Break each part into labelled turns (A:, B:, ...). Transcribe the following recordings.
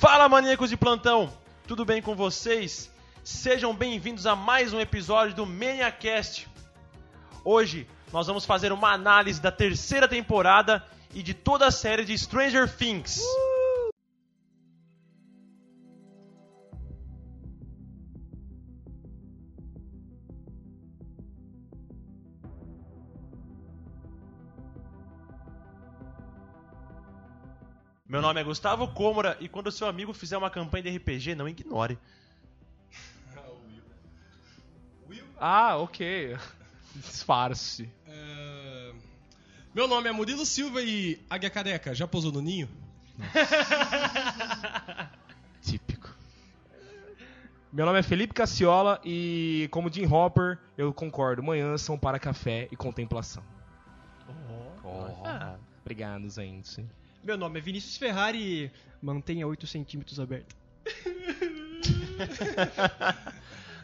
A: Fala, maníacos de plantão! Tudo bem com vocês? Sejam bem-vindos a mais um episódio do ManiaCast. Hoje nós vamos fazer uma análise da terceira temporada e de toda a série de Stranger Things. Meu nome é Gustavo Cômora e quando seu amigo fizer uma campanha de RPG, não ignore.
B: Ah, ok. Disfarce.
C: É, Meu nome é Murilo Silva e Águia Careca, já pousou no ninho?
B: Típico. Meu nome é Felipe Cassiola e, como Jim Hopper, eu concordo. Manhãs são para café e contemplação.
A: Ah,
B: Obrigado, gente.
D: Meu nome é Vinícius Ferrari e mantenha 8 centímetros aberto.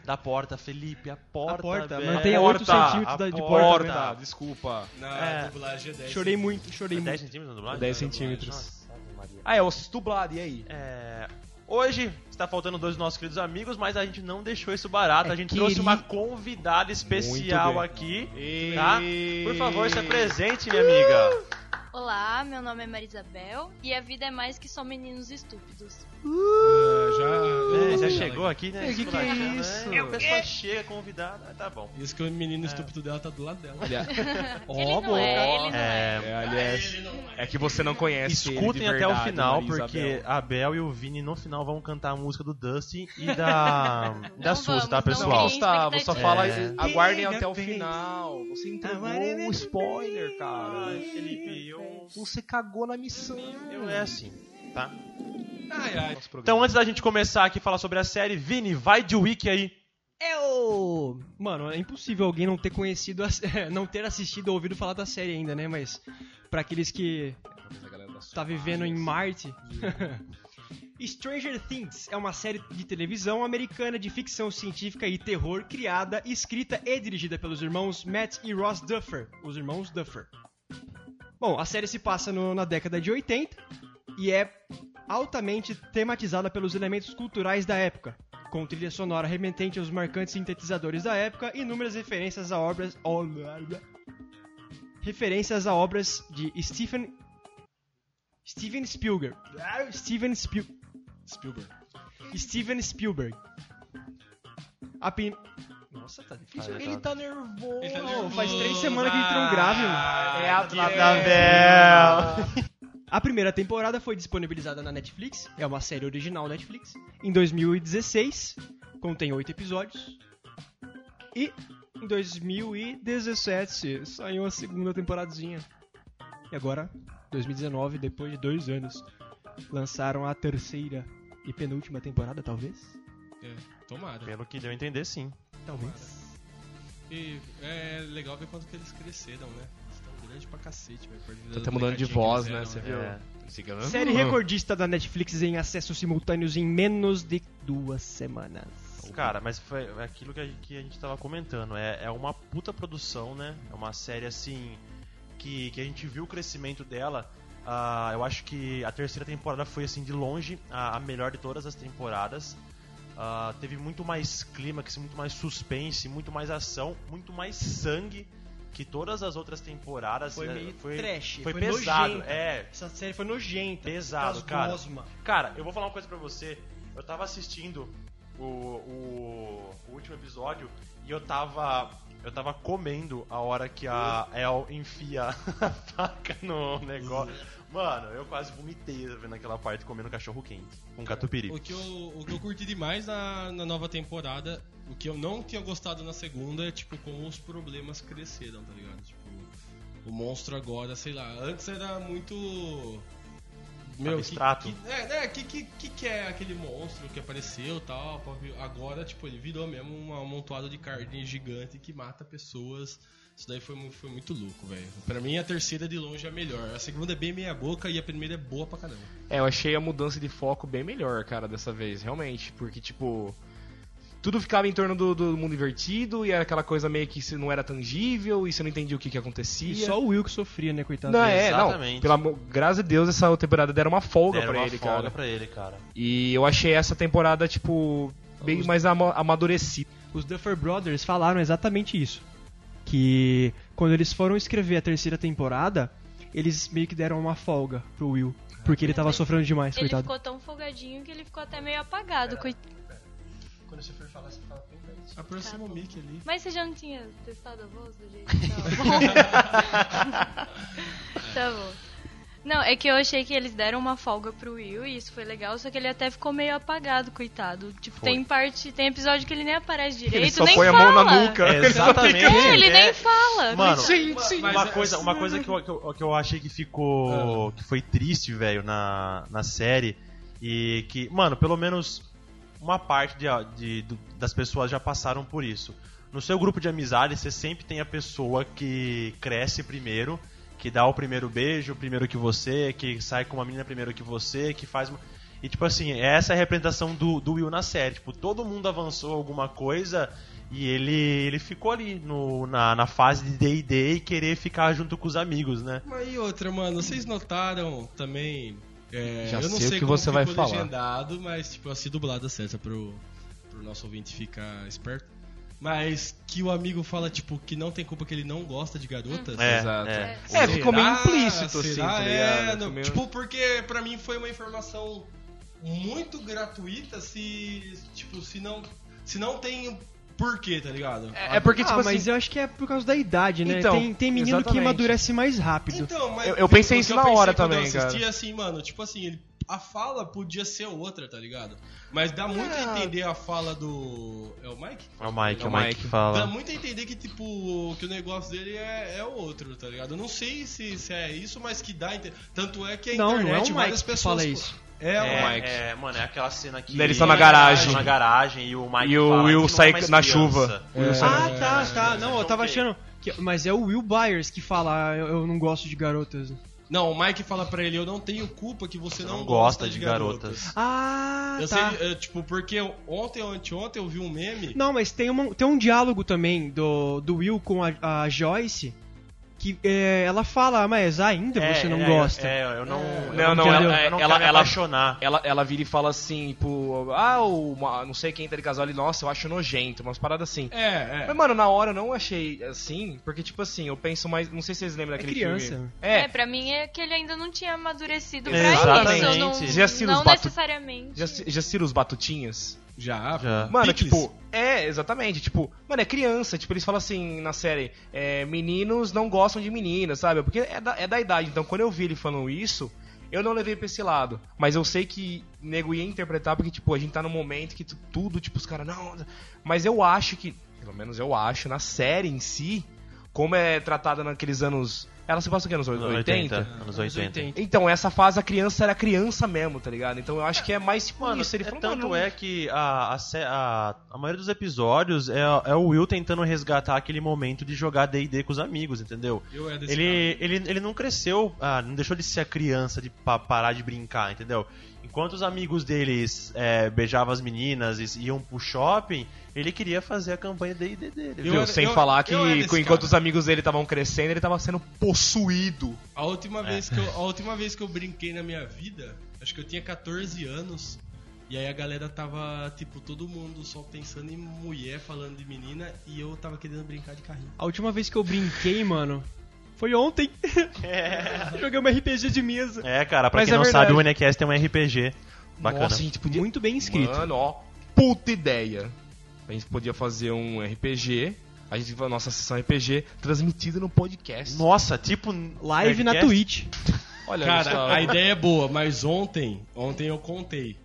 A: da porta, Felipe, a porta.
D: porta,
A: velho.
D: mantenha oito centímetros
A: a
D: da- de
A: porta.
D: porta.
B: desculpa.
C: Na
A: É.
C: dublagem é 10.
D: Chorei muito, chorei
A: É 10
D: muito.
A: centímetros na dublagem?
B: 10
A: Na
B: centímetros.
A: dublagem. Nossa, Maria.
B: Ah, é, o dublado, e aí?
A: É, Hoje está faltando dois dos nossos queridos amigos, mas a gente não deixou isso barato.
D: É
A: a gente
D: queri-
A: trouxe uma convidada especial aqui. Tá? Por favor, se apresente, minha amiga.
E: Olá, meu nome é Marisabel e a vida é mais que só meninos estúpidos.
C: É, já,
A: É, já chegou aqui, né?
B: É, que que é
A: Esculachando,
B: isso?
A: né? A pessoa chega, convidada, tá bom.
C: Isso que o menino estúpido dela tá do lado dela.
B: Aliás,
E: ele não é, ele não é.
A: É,
B: é, aliás, é que você não conhece ele de
A: Escutem até o
B: verdade,
A: final,
B: Maria
A: porque
B: Isabel.
A: a Bel e o Vini no final vão cantar a música do Dustin e da, da Suzy, tá, pessoal?
B: Gustavo, só fala.
A: É.
B: Aguardem até o final. Você entregou um spoiler, cara.
A: Ai, Felipe, eu,
B: Você cagou na missão.
A: eu é assim, tá?
C: Ai, ai.
A: Então, antes da gente começar aqui a falar sobre a série, Vini, vai de wiki aí.
D: Eu... Mano, é impossível alguém não ter conhecido, a... não ter assistido ou ouvido falar da série ainda, né? Mas pra aqueles que tá vivendo em Marte. Stranger Things é uma série de televisão americana de ficção científica e terror criada, escrita e dirigida pelos irmãos Matt e Ross Duffer, os irmãos Duffer. Bom, a série se passa no- na década de 80 e é altamente tematizada pelos elementos culturais da época, com trilha sonora remetente aos marcantes sintetizadores da época e inúmeras referências a obras referências a obras de Stephen Steven Spielberg. Steven Spiel,
C: Spielberg.
D: Steven Spielberg. A prim... Nossa, tá difícil.
A: Ai,
D: Ele
A: tá-
D: tá nervoso.
C: Ele tá
D: Faz
C: nervoso,
D: três semanas que ele entrou um grave, mano.
C: vai.
B: É a
A: da Bel.
D: A primeira temporada foi disponibilizada na Netflix, é uma série original Netflix, em 2016, contém oito episódios. E em 2017 saiu a segunda temporadinha. E agora, 2019, depois de dois anos, lançaram a terceira e penúltima temporada, talvez?
C: É, tomara.
A: Pelo que deu a entender, sim.
D: Talvez.
C: E é legal ver quanto que eles cresceram, né? Eles estão grandes pra cacete, velho.
B: Tá até mudando de voz, né?
C: eram,
B: Você
C: né?
B: viu?
A: É.
D: Série recordista da Netflix em acessos simultâneos em menos de duas semanas.
A: Cara, mas foi aquilo que a, que a gente tava comentando. É, é uma puta produção, né? É uma série assim. Que, que a gente viu o crescimento dela. Ah, eu acho que a terceira temporada foi, assim, de longe a, a melhor de todas as temporadas. Ah, teve muito mais clímax, muito mais suspense, muito mais ação, muito mais sangue que todas as outras temporadas.
D: Foi
A: É,
D: meio
A: foi,
D: trash,
A: Foi,
D: foi
A: pesado,
D: nojenta.
A: é.
D: Essa série foi nojenta.
A: Pesado, cara.
D: Gosma.
A: Cara, eu vou falar uma coisa pra você. Eu tava assistindo o, o, o último episódio e eu tava. Eu tava comendo a hora que a El enfia a faca no negócio. Mano, eu quase vomitei vendo aquela parte comendo cachorro quente com catupiry.
C: O que, eu, o que eu curti demais na, na nova temporada, o que eu não tinha gostado na segunda é, tipo, como os problemas cresceram, tá ligado? Tipo, o monstro agora, sei lá, antes era muito. Meu,
A: Abstrato.
C: que, é, né, que, que, que que é aquele monstro que apareceu e tal? Agora, tipo, ele virou mesmo uma amontoada de carne gigante que mata pessoas. Isso daí foi, foi muito louco, velho. Pra mim, a terceira de longe é a melhor. A segunda é bem meia boca e a primeira é boa pra caramba.
B: É, eu achei a mudança de foco bem melhor, cara, dessa vez, realmente. Porque, tipo. tudo ficava em torno do, do mundo invertido e era aquela coisa meio que não era tangível e você não entendia o que, que acontecia.
D: E só o Will que sofria, né, coitado
B: Não,
D: dele.
B: é, não.
A: Exatamente.
B: Pelo amor, graças a Deus, essa temporada deram uma folga
A: Deram
B: pra
A: uma
B: ele,
A: folga
B: cara.
A: pra ele, cara.
B: E eu achei essa temporada, tipo, bem mais ama- amadurecida.
D: Os Duffer Brothers falaram exatamente isso. Que quando eles foram escrever a terceira temporada, eles meio que deram uma folga pro Will. Porque ele tava sofrendo demais,
E: Ele
D: coitado.
E: ficou tão folgadinho que ele ficou até meio apagado. coi-
C: Quando você for falar, você fala bem perto. Aproxima o mic ali.
E: Mas você já não tinha testado a voz do jeito que tava bom? tá bom. Não, é que eu achei que eles deram uma folga pro Will e isso foi legal, só que ele até ficou meio apagado, coitado. Tipo,
A: Foi.
E: tem parte, tem episódio que ele nem aparece direito,
B: Ele só
E: nem
B: põe a
E: fala.
B: mão na nuca.
A: É, exatamente.
E: É, ele
A: É.
E: nem fala.
A: Mano,
B: Gente,
C: Mas
A: uma
C: é-
A: coisa, uma coisa que, eu, que, eu, que eu achei que ficou. que foi triste, velho, na, na série. E que, mano, pelo menos uma parte de, de- das pessoas já passaram por isso. No seu grupo de amizade, você sempre tem a pessoa que cresce primeiro, que dá o primeiro beijo primeiro que você, que sai com uma menina primeiro que você, que faz. uma- E tipo assim, essa é a representação do, do Will na série. Tipo, todo mundo avançou alguma coisa e ele, ele ficou ali no, na, na fase de D&D e querer ficar junto com os amigos, né?
C: Mas e outra, mano, vocês notaram também. é,
B: Já
C: eu não
B: sei o
C: sei,
B: que
C: como
B: você vai
C: ficou
B: falar.
C: legendado, mas tipo, assim, dublada certa pro, pro nosso ouvinte ficar esperto. Mas que o amigo fala, tipo, que não tem culpa que ele não gosta de garotas.
A: É,
B: Exato.
A: é.
B: É, ficou meio
C: Será?
B: implícito, assim,
C: Será?
B: tá
C: É, não,
B: meio-
C: Tipo, porque pra mim foi uma informação muito gratuita se, tipo, se não, se não tem porquê, tá ligado?
B: É, é porque, tipo
D: ah,
B: assim,
D: mas eu acho que é por causa da idade, né?
B: Então,
D: tem, tem menino que
B: exatamente.
D: amadurece mais rápido.
C: Então, mas
B: Eu- eu pensei
C: que
B: isso
C: eu
B: na
C: pensei
B: hora também,
C: eu assisti,
B: cara.
C: assim, mano, tipo assim, ele, a fala podia ser outra, tá ligado? Mas dá muito a
B: Ah.
C: entender a fala do. É o Mike?
A: É o Mike,
B: É
A: é
B: o
A: o Mike
B: Mike.
A: que
C: Dá
A: fala.
C: muito a entender que, tipo, que o negócio dele é, é outro, tá ligado? Eu não sei se, se é isso, mas que dá. Tanto é que a
D: Não, não é
C: internet,
D: o
C: várias
D: Mike que
C: pessoas.
D: fala isso.
C: É,
A: É,
C: o Mike.
B: Mike.
A: é, mano, é aquela cena que.
B: Eles estão na garagem.
A: Na garagem e o Mike
B: E o
A: fala,
B: Will
A: "A gente não
B: sai
A: é mais
B: na
A: criança."
B: chuva. Sai
D: Ah,
B: na-
D: tá,
C: é,
D: tá.
C: é,
D: Não, eu tava achando. que- mas é o Will Byers que fala, "Ah, eu, não gosto de garotas.
C: Não, o Mike fala pra ele: Eu não tenho culpa que você
A: Você
C: não,
A: não
C: gosta,
A: gosta de garotas.
D: Ah,
C: Eu
D: tá.
C: sei, é, tipo, porque ontem ou anteontem eu vi um meme.
D: Não, mas tem, uma, tem um diálogo também do, do Will com a, a Joyce que é, ela fala, "Ah, mas ainda
A: É,
D: você não
A: é,
D: gosta.
A: É, eu não. eu
B: Não, não,
A: quero-
B: ela-
A: eu não
B: ela-
A: quero me
B: ela-
A: apaixonar.
B: Ela, ela vira e fala assim, tipo, ah, o, uma- não sei quem tá de casal ali, nossa, eu acho nojento, umas paradas assim.
C: É, é.
B: Mas, mano, na hora eu não achei assim, porque, tipo assim, eu penso mais. Não sei se vocês lembram
D: É
B: daquele
D: criança.
B: filme.
E: É,
B: É,
E: pra mim é que ele ainda não tinha amadurecido pra
A: Exatamente.
E: isso. Não,
A: Já
E: não
B: os batu-
E: necessariamente.
B: já, já assistiram os Batutinhas?
C: Já,
A: Já.
B: Mano,
C: Picles.
B: tipo, é, exatamente, tipo, mano, é criança, tipo, eles falam assim na série, é, meninos não gostam de meninas, sabe? Porque é da, é da idade, então quando eu vi ele falando isso, eu não levei pra esse lado. Mas eu sei que nego ia interpretar, porque, tipo, a gente tá num momento que tu- tudo, tipo, os caras, não. Mas eu acho que, pelo menos eu acho, na série em si, como é tratada naqueles anos. Ela se passa o quê? Nos 80?
A: Anos 80.
B: Então, essa fase a criança era criança mesmo, tá ligado? Então eu acho que é mais tipo
A: Mano,
B: isso. Ele
A: é
B: falou,
A: tanto
B: "Mano,
A: é que a, a, a, a maioria dos episódios é, é o Will tentando resgatar aquele momento de jogar D&D com os amigos, entendeu?
C: Eu é desse
A: Ele, ele, ele não cresceu, ah, não deixou de ser a criança de pa- parar de brincar, entendeu? Enquanto os amigos deles é, beijavam as meninas e iam pro shopping, ele queria fazer a campanha D&D dele.
C: Eu
A: viu?
B: Viu?
C: era-
B: Sem
C: eu-
B: falar que enquanto
C: cara.
B: os amigos dele estavam crescendo, ele tava sendo possuído.
C: A última, vez que eu, a última vez que eu brinquei na minha vida, acho que eu tinha 14 anos. E aí a galera tava, tipo, todo mundo só pensando em mulher, falando de menina, e eu tava querendo brincar de carrinho.
D: A última vez que eu brinquei, mano, foi ontem. Joguei uma RPG de mesa.
A: É, cara, pra
B: Mas
A: quem
B: é
A: não
B: verdade.
A: sabe, o NQS tem um RPG. Bacana.
B: Nossa, a gente podia.
D: Muito bem escrito.
B: Mano, ó, puta ideia. A gente podia fazer um RPG. A gente a nossa sessão RPG transmitida no podcast.
A: Nossa, tipo...
D: Live na? Twitch.
B: Olha,
C: Cara, a ideia é boa, mas ontem, ontem eu contei.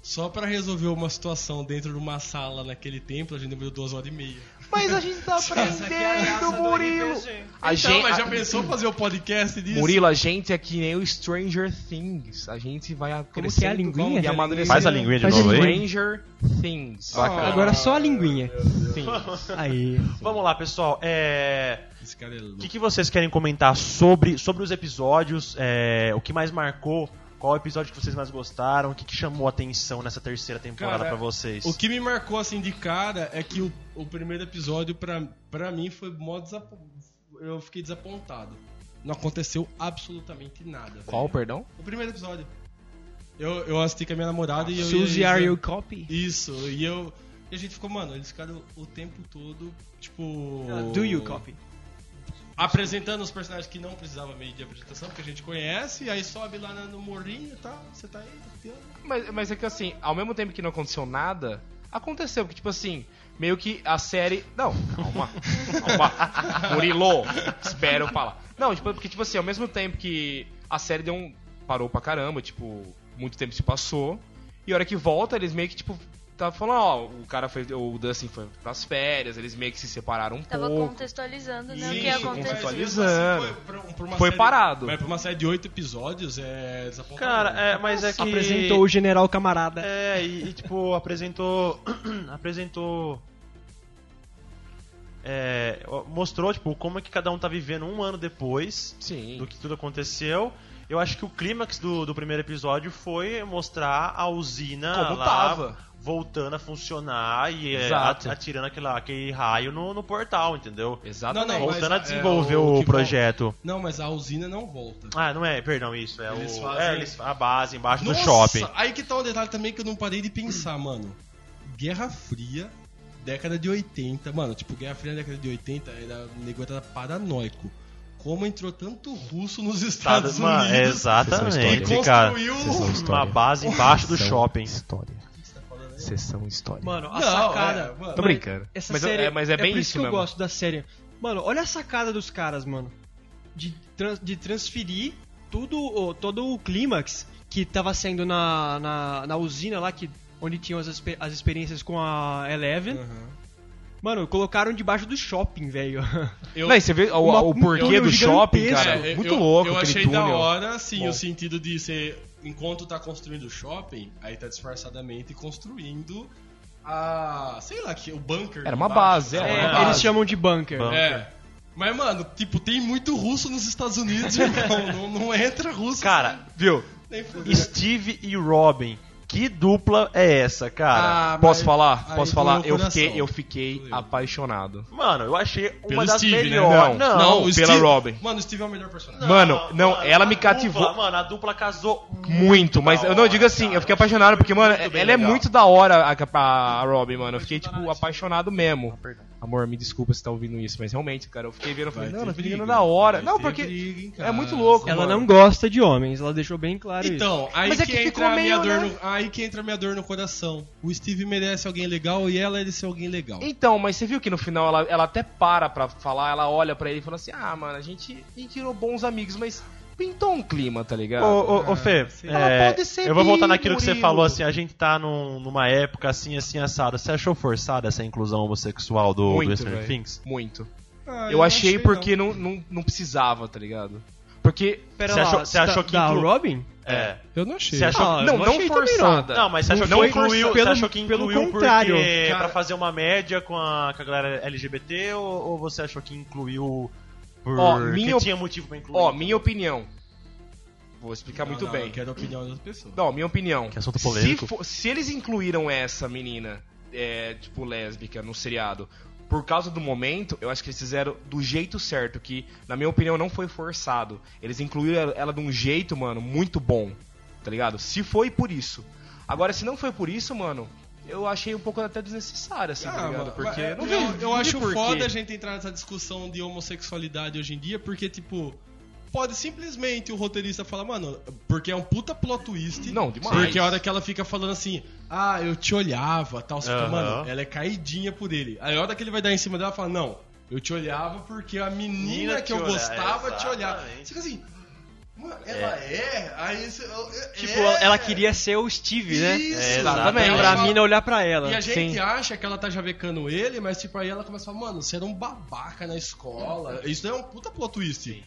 C: Só pra resolver uma situação dentro de uma sala naquele templo, a gente demorou duas horas e meia.
B: Mas a gente tá aprendendo, Murilo. A
C: então,
B: gente,
C: mas já
B: a-
C: pensou fazer o podcast disso?
B: Murilo, a gente é que nem o Stranger Things. A gente vai
D: Como que é a linguinha?
B: e.
A: Faz a linguinha de
D: Faz a
A: novo aí.
D: linguinha.
B: Stranger Things.
C: Bacana.
D: Agora só a linguinha. Aí.
A: Vamos lá, pessoal. É...
C: Esse cara é
A: O
C: louco.
A: que, que vocês querem comentar sobre, sobre os episódios? é, o que mais marcou Qual episódio que vocês mais gostaram? O que, que chamou a atenção nessa terceira temporada
C: Cara,
A: pra vocês?
C: O que me marcou assim de cara é que o, o primeiro episódio pra, pra mim foi mó desapo... eu fiquei desapontado. Não aconteceu absolutamente nada. velho.
B: Qual, perdão?
C: O primeiro episódio. Eu, eu assisti com a minha namorada e eu
D: Suzy, are you copy?
C: Isso, e eu e a gente ficou, mano, eles ficaram o tempo todo tipo
D: Do you copy?
C: Apresentando os personagens que não precisavam meio de apresentação, porque a gente conhece, aí sobe lá no morrinho e tal, você tá aí, tá.
B: Mas, mas é que assim, ao mesmo tempo que não aconteceu nada, aconteceu. Porque, tipo assim, meio que a série. Não, calma. calma. Murilo, espero falar. Não, tipo, porque, tipo assim, ao mesmo tempo que a série deu um. parou pra caramba, tipo, muito tempo se passou. E a hora que volta, eles meio que, tipo, tava falando, ó, o cara foi. O Dustin foi pras férias, eles meio que se separaram um
E: Tava
B: pouco.
E: contextualizando né, o
B: Isso,
E: que aconteceu.
B: contextualizando.
C: Assim, foi, pra- pra uma
B: Foi
C: série-
B: parado.
C: Mas pra uma série de oito episódios é.
A: Cara, é, mas é que.
D: Apresentou o general camarada.
A: É, e, e, tipo, apresentou. apresentou. É, mostrou, tipo, como é que cada um tá vivendo um ano depois
B: Sim.
A: do que tudo aconteceu. Eu acho que o clímax do, do primeiro episódio foi mostrar a usina
B: Como
A: lá
B: tava.
A: voltando a funcionar e é,
B: Exato.
A: atirando aquela, aquele raio no, no portal, entendeu?
B: Exatamente.
C: Não, não, mas
A: Voltando a
C: é,
A: desenvolver
C: o
A: o,
C: que
A: projeto.
C: Não, mas a usina não volta.
A: Ah, não é, perdão, isso. É,
C: Eles
A: o,
C: fazem-
A: é eles- a base embaixo
C: Nossa,
A: do shopping.
C: Aí que tá um detalhe também que eu não parei de pensar, mano. Guerra Fria, década de 80. Mano, tipo, Guerra Fria na década de 80 era, o negócio era paranoico. Como entrou tanto russo nos Estados
A: Mano,
C: Unidos.
B: E
A: exatamente, cara.
C: construiu
A: Uma base embaixo do shopping.
B: História. Sessão história.
D: Mano, a
C: Não,
D: sacada.
C: é, mano.
B: Tô brincando.
D: Essa
B: Mas eu-
D: série,
B: é- mas é bem
D: por
B: isso
D: isso que eu
B: mesmo.
D: gosto da série. Mano, olha a sacada dos caras, mano. De, trans- de transferir tudo, o- todo o clímax que tava sendo na, na, na usina lá, que, onde tinham as, as experiências com a Eleven.
C: Aham.
D: Mano, colocaram debaixo do shopping, velho.
C: Eu,
B: Não, e você vê o,
D: Uma-
B: o porquê do shopping,
D: gigantesco.
B: cara.
C: É,
B: muito
C: eu-
B: louco
C: Eu
B: aquele
C: achei
B: túnel.
C: da hora, sim,
B: Bom.
C: o sentido de ser. Enquanto tá construindo o shopping, aí tá disfarçadamente construindo a. sei lá, que o bunker.
B: Era uma base, é,
D: É,
B: uma
D: eles
B: base.
D: chamam de bunker.
A: Bunker.
C: É. Mas, mano, tipo, tem muito russo nos Estados Unidos, irmão. não, não entra russo.
A: Cara, viu?
C: nem fudeu.
A: Steve e Robin. Que dupla é essa, cara?
C: Ah,
B: Posso falar?
C: aí
B: Posso falar? Eu fiquei, eu fiquei apaixonado.
A: Mano, eu achei uma
C: Pelo
A: das
C: Steve, né?
A: melhores.
B: Não,
A: não,
C: o
B: pela Robin.
C: Mano, o Steve é o melhor personagem.
B: Mano, não, ela me
A: a
B: cativou.
A: Dupla, mano, a dupla casou
B: Muito, mas
A: da
B: eu não
A: hora,
B: digo assim,
A: cara.
B: eu fiquei apaixonado porque, mano, ela é
A: legal.
B: muito da hora, a, a, a Robin, mano. Eu fiquei, tipo, apaixonado mesmo. Amor, me desculpa se tá ouvindo isso, mas realmente, cara, eu fiquei vendo, eu falei,
C: Vai
B: não,
C: ter
B: ela tá ligando
C: briga,
B: na hora. Não, porque é muito louco,
D: Ela
B: mano.
D: não gosta de homens, ela deixou bem claro isso.
C: Então, aí
B: Mas é
C: que,
B: que
C: entra
B: meio,
C: dor
B: né?
C: no, aí que entra a minha dor no coração. O Steve merece alguém legal e ela merece alguém legal.
B: Então, mas você viu que no final ela, ela até para pra falar, ela olha pra ele e fala assim: Ah, mano, a gente, a gente tirou bons amigos, mas pintou um clima, tá ligado?
A: Ô, ô, ô, Fê, é,
B: pode ser
A: eu vou voltar naquilo que você falou, assim, a gente tá num- numa época assim, assim, assada. Você achou forçada essa inclusão homossexual do, do
B: muito,
A: Stranger. Things?
B: Muito.
C: Ah,
B: eu achei
C: não.
B: porque não, não, não precisava, tá ligado? Porque.
D: Pera
A: Você
D: lá,
A: achou- você
D: tá-
A: achou que
D: da
A: inclu-
D: Robin?
A: É.
C: Eu não achei.
A: Você achou
D: Ah,
B: não,
D: eu
B: não
D: achei também
B: forçada.
A: Não, mas você achou
B: Não
A: que incluiu,
D: pelo-
A: você achou que
D: pelo
A: incluiu
D: contrário.
A: porque
C: Cara-
A: pra fazer uma média com a, com a galera LGBT ou, ou você achou que incluiu por
B: Ó, minha op-
A: tinha motivo pra incluir?
B: Ó, minha opinião. Vou explicar
C: Não,
B: muito
C: não,
B: bem.
C: Eu quero a opinião das pessoas.
B: Não, minha opinião.
A: Que assunto
B: Se,
A: polêmico.
B: fo- se eles incluíram essa menina, é, tipo, lésbica no seriado, por causa do momento, eu acho que eles fizeram do jeito certo, que, na minha opinião, não foi forçado. Eles incluíram ela de um jeito, mano, muito bom, tá ligado? Se foi por isso. Agora, se não foi por isso, mano, eu achei um pouco até desnecessário, assim, tá
C: Ah,
B: ligado?
C: mano,
B: Porque
C: mas
B: não
C: eu, eu
B: vi
C: acho
B: por
C: foda a gente entrar nessa discussão de homossexualidade hoje em dia, porque, tipo, pode simplesmente o roteirista falar, mano, porque é um puta plot twist.
B: Não, demais.
C: Porque a hora que ela fica falando assim, ah, eu te olhava, tal, você fica, mano, ela é caidinha por ele. Aí a hora que ele vai dar em cima dela, fala, não, eu te olhava porque a menina
A: Menina
C: que eu gostava te olhava.
A: exatamente.
C: Você fica assim, mano, ela é? Aí você. é-
D: Tipo,
C: é.
D: ela queria ser o Steve, né?
C: Isso,
A: É,
B: exatamente.
D: Pra
C: Ela-
D: mina olhar pra ela.
C: E a gente
B: Sim.
C: acha que ela tá javecando ele, mas tipo, aí ela começa a falar, mano, você era um babaca na escola. Isso daí é um puta plot twist.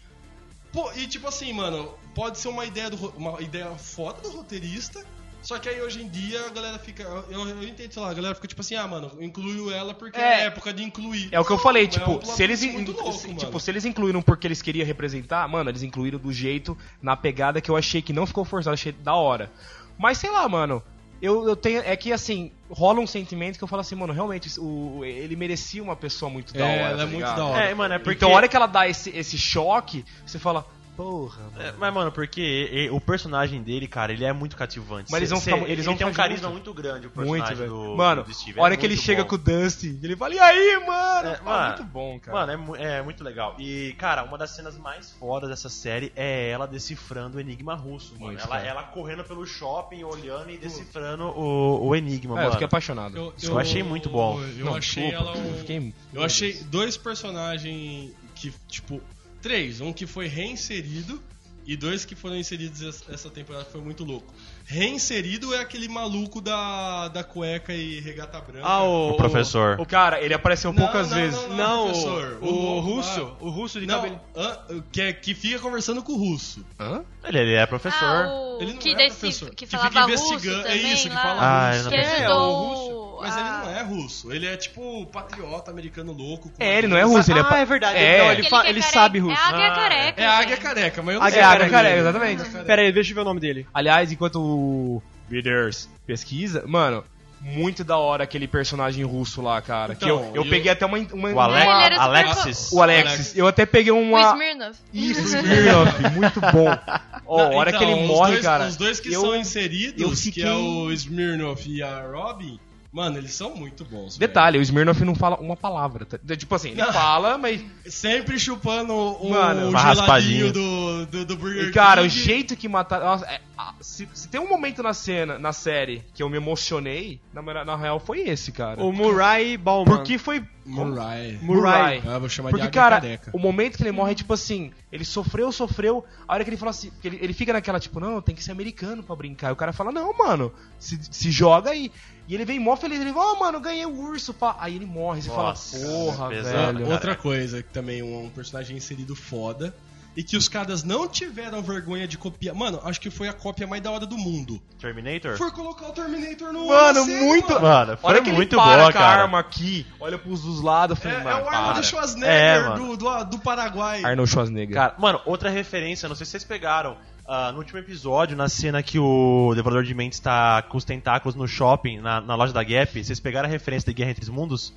C: Pô, e tipo assim, mano, pode ser uma ideia, do, uma ideia foda do roteirista, Só que aí hoje em dia a galera fica. Eu, eu entendo, sei lá, a galera fica tipo assim, ah, mano, incluiu ela porque é,
B: É.
C: época de incluir.
B: É o que eu falei,
C: Não, é
B: tipo,
C: um plot
B: se eles,
C: muito louco,
B: se- tipo, se eles incluíram porque eles queriam representar, mano, eles incluíram do jeito, na pegada que eu achei que não ficou forçado, achei da hora. Mas sei lá, mano, eu, eu tenho, é que assim, rola um sentimento que eu falo assim, mano, realmente, o, ele merecia uma pessoa muito da
C: É,
B: hora.
C: ela
B: tá
C: é muito
B: ligado?
C: da hora.
A: É, mano, é porque.
B: Então a hora que ela dá esse, esse choque, você fala, porra, mano.
A: É, mas, mano, porque e- o personagem dele, cara, ele é muito cativante.
B: Mas eles vão
A: Cê-
B: ficar-
A: cê-
B: eles
A: ele
B: vão
A: tem um carisma
B: junto.
A: muito grande, o
B: Muito,
A: personagem
B: velho.
A: do,
B: Mano,
A: do Steve.
B: hora
A: é
B: que ele
A: muito
B: chega
A: bom.
B: com o Dusty, ele fala, e aí, mano?
A: É,
B: Pô,
A: mano,
B: muito bom, cara.
A: Mano, é, é muito legal. E, cara, uma das cenas mais fodas dessa série é ela decifrando o enigma russo, mano.
B: Muito,
A: Ela,
B: cara.
A: ela correndo pelo shopping, olhando e decifrando o, o enigma,
B: É,
A: mano.
B: eu fiquei apaixonado.
C: Eu,
A: Isso eu achei muito bom.
C: Eu
B: Não,
C: achei
B: desculpa,
C: ela um.
B: eu fiquei-
C: Eu achei dois personagens que, tipo. Três. Um que foi reinserido e dois que foram inseridos essa- temporada que foi muito louco. Reinserido é aquele maluco da, da cueca e regata branca.
D: Ah, o,
A: O professor.
B: O cara, ele apareceu
C: Não,
B: poucas
C: não,
B: vezes.
C: não,
D: Não,
C: professor,
D: o,
C: o
D: russo,
C: lá.
D: o russo de
C: Não,
D: cabelo.
C: hã? que, é, que fica conversando com o russo.
B: Hã?
A: Ele, ele é professor.
E: Ah, o
C: Ele não
E: que,
C: é
E: desse,
C: professor.
E: que
C: Que fica
E: russo
C: investigando- é
E: também
C: isso, que
E: lá.
C: fala
A: Ah,
C: russo.
A: não
E: que
D: É, o
C: Mas
E: a-
C: ele não é russo. Ele é tipo patriota americano louco. com
B: É, ele não
C: uma-
B: é russo, ele é.
D: ah, é verdade.
B: É.
D: Não, ele, fa-
E: que é
D: ele
E: careca.
D: sabe russo.
E: É a águia
A: Ah,
E: careca.
C: É a águia careca, mas eu não
B: Águia
C: sei.
B: careca,
C: o nome
B: careca, exatamente.
C: Águia
D: Pera aí, deixa eu ver o nome dele.
B: Aliás, enquanto o Readers pesquisa, mano, muito da hora aquele personagem russo lá, cara. que
C: Então,
B: eu, eu peguei até uma. uma
A: O Ale-
E: Ele super
A: Alexis.
B: o Alexis. Eu até peguei
E: O
B: uma.
E: Smirnoff.
B: Isso, o Smirnoff, muito bom. Ó, a
C: Não,
B: hora que
C: então,
B: ele
C: os
B: morre,
C: dois-
B: cara.
C: Os dois que
B: eu-
C: são
B: eu
C: inseridos,
B: fiquei-
C: que é o Smirnoff e a Robin, mano, eles são muito bons.
B: Detalhe, o Smirnoff não fala uma palavra. tá? Tipo assim, ele
C: Não.
B: fala, mas.
C: velho. Sempre chupando o,
B: Mano,
C: o geladinho do, do, do Burger
B: E, cara, o jeito que mataram. nossa, é, se, se tem um momento na cena, na série, que eu me emocionei, na, na real foi esse, cara.
D: O Murray Bauman.
B: Porque foi.
C: Murray.
D: Murray.
C: Ah, vou chamar
B: Porque,
C: de
B: cara,
C: careca.
B: o momento que ele morre é tipo assim, ele sofreu, sofreu, a hora que ele fala assim, que ele, ele fica naquela tipo, não, tem que ser americano pra brincar. E o cara fala, não, mano, se, se joga aí. E ele vem mó feliz, ele fala, oh, mano, ganhei o urso, pá. Aí ele morre, você
A: Nossa,
B: fala, porra,
A: pesado,
B: velho.
A: cara.
C: Outra coisa, que também um, um personagem inserido foda. E que os caras não tiveram vergonha de copiar. Mano, acho que foi a cópia mais da hora do mundo.
A: Terminator?
C: Foi colocar o Terminator no.
B: Mano,
C: na série,
B: muito.
C: mano.
A: Foi
B: hora que
A: muito
B: ele para
A: boa,
B: com a
A: cara.
B: arma aqui, olha pros dos lados, eu
C: É,
B: falei,
C: é
B: mano,
C: o Arnold
B: para.
C: Schwarzenegger
A: É,
C: do, do, do Paraguai.
B: Arnold Schwarzenegger.
A: Cara, mano, outra referência, não sei se vocês pegaram. Ah, no último episódio, na cena que o Devorador de Mentes tá com os tentáculos no shopping, na, na loja da Gap, vocês pegaram a referência de Guerra Entre os Mundos?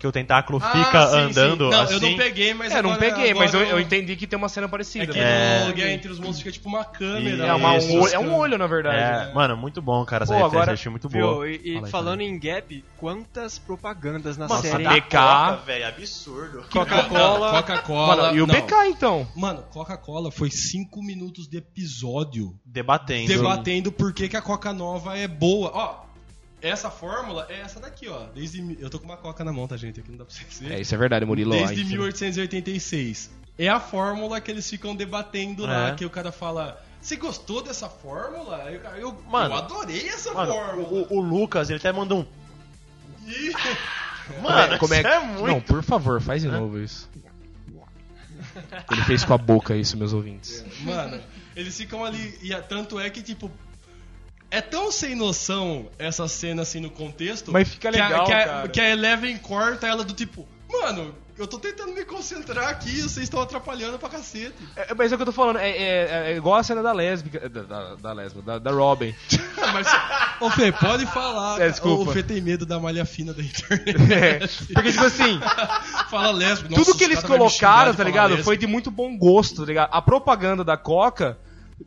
A: Que o tentáculo
C: Ah,
A: fica
C: sim,
A: andando
C: sim. Não,
A: assim.
C: eu não peguei, mas
B: é, não
C: agora-
B: peguei, mas eu,
C: agora
B: eu entendi que tem uma cena
C: É
B: parecida.
C: que
A: É.
C: no Guerra Entre os Monstros fica tipo uma câmera.
B: É, uma-
A: Isso,
B: um, olho, é um olho, na verdade.
A: É, mano, muito bom, cara, essa
B: Pô,
A: referência,
B: agora-
A: eu achei muito
D: Viu?
A: boa.
D: E, e
B: Fala aí,
D: falando em Gap, quantas propagandas na
A: Nossa,
D: série.
B: BK.
A: Velho, absurdo.
D: Coca-Cola.
C: Coca-Cola.
B: E o
C: não.
B: BK, então?
C: Mano, Coca-Cola foi 5 minutos de episódio
A: Debatendo.
C: debatendo por que, que a Coca nova é boa. Ó, essa fórmula é essa daqui, ó. Desde. Eu tô com uma Coca na mão, tá, gente? Aqui não dá pra vocês verem.
B: É, isso é verdade, Murilo.
C: Desde
B: Ai,
C: 1886. É a fórmula que eles ficam debatendo lá,
A: É.
C: que o cara fala. Você gostou dessa fórmula? Eu, eu,
A: Mano,
C: eu adorei essa
A: Mano,
C: fórmula.
A: o, o Lucas, ele até mandou um. Mano,
B: Como é-
A: isso é muito.
B: Não, por favor, faz de novo isso. Ele fez com a boca isso, meus ouvintes.
C: Mano, eles ficam ali. E a- tanto é que, tipo. É tão sem noção essa cena assim no contexto.
B: Mas fica
C: que a-
B: legal,
C: que a,
B: cara.
C: que a Eleven corta ela do tipo. Mano, eu tô tentando me concentrar aqui e vocês estão atrapalhando pra cacete.
B: É, mas é o que eu tô falando, é, é- é igual a cena da lésbica. Da, da, da lésbica, da, da Robin.
C: Mas, ô Fê, pode falar.
B: É, desculpa.
C: O Fê tem medo da malha fina da internet.
B: É, porque, tipo assim,
C: Fala lésbico.
B: tudo
C: Nossa,
B: que
C: os
B: eles colocaram, tá ligado?
C: lésbico.
B: Foi de muito bom gosto, tá ligado? A propaganda da Coca.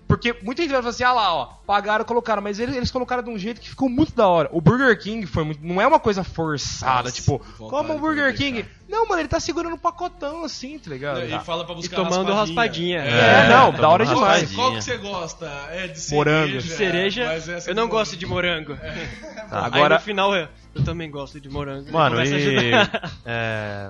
B: Porque muita gente vai falar assim, ah lá, ó, pagaram, colocaram, mas eles, eles colocaram de um jeito que ficou muito da hora. O Burger King foi muito, não é uma coisa forçada,
C: Nossa,
B: tipo, como o
C: de
B: Burger King. Não, mano, ele tá segurando um pacotão assim, tá ligado?
C: E fala pra buscar
D: tomando raspadinha.
B: É, não, da hora demais.
A: raspadinha.
C: Qual que você gosta? É de cereja?
B: Morango.
D: Cereja,
C: mas essa
D: eu
C: é
D: não
C: de
D: gosto de morango.
A: Tá.
D: Aí
B: Agora-
D: no final eu, eu também gosto de morango.
A: Mano, e. é,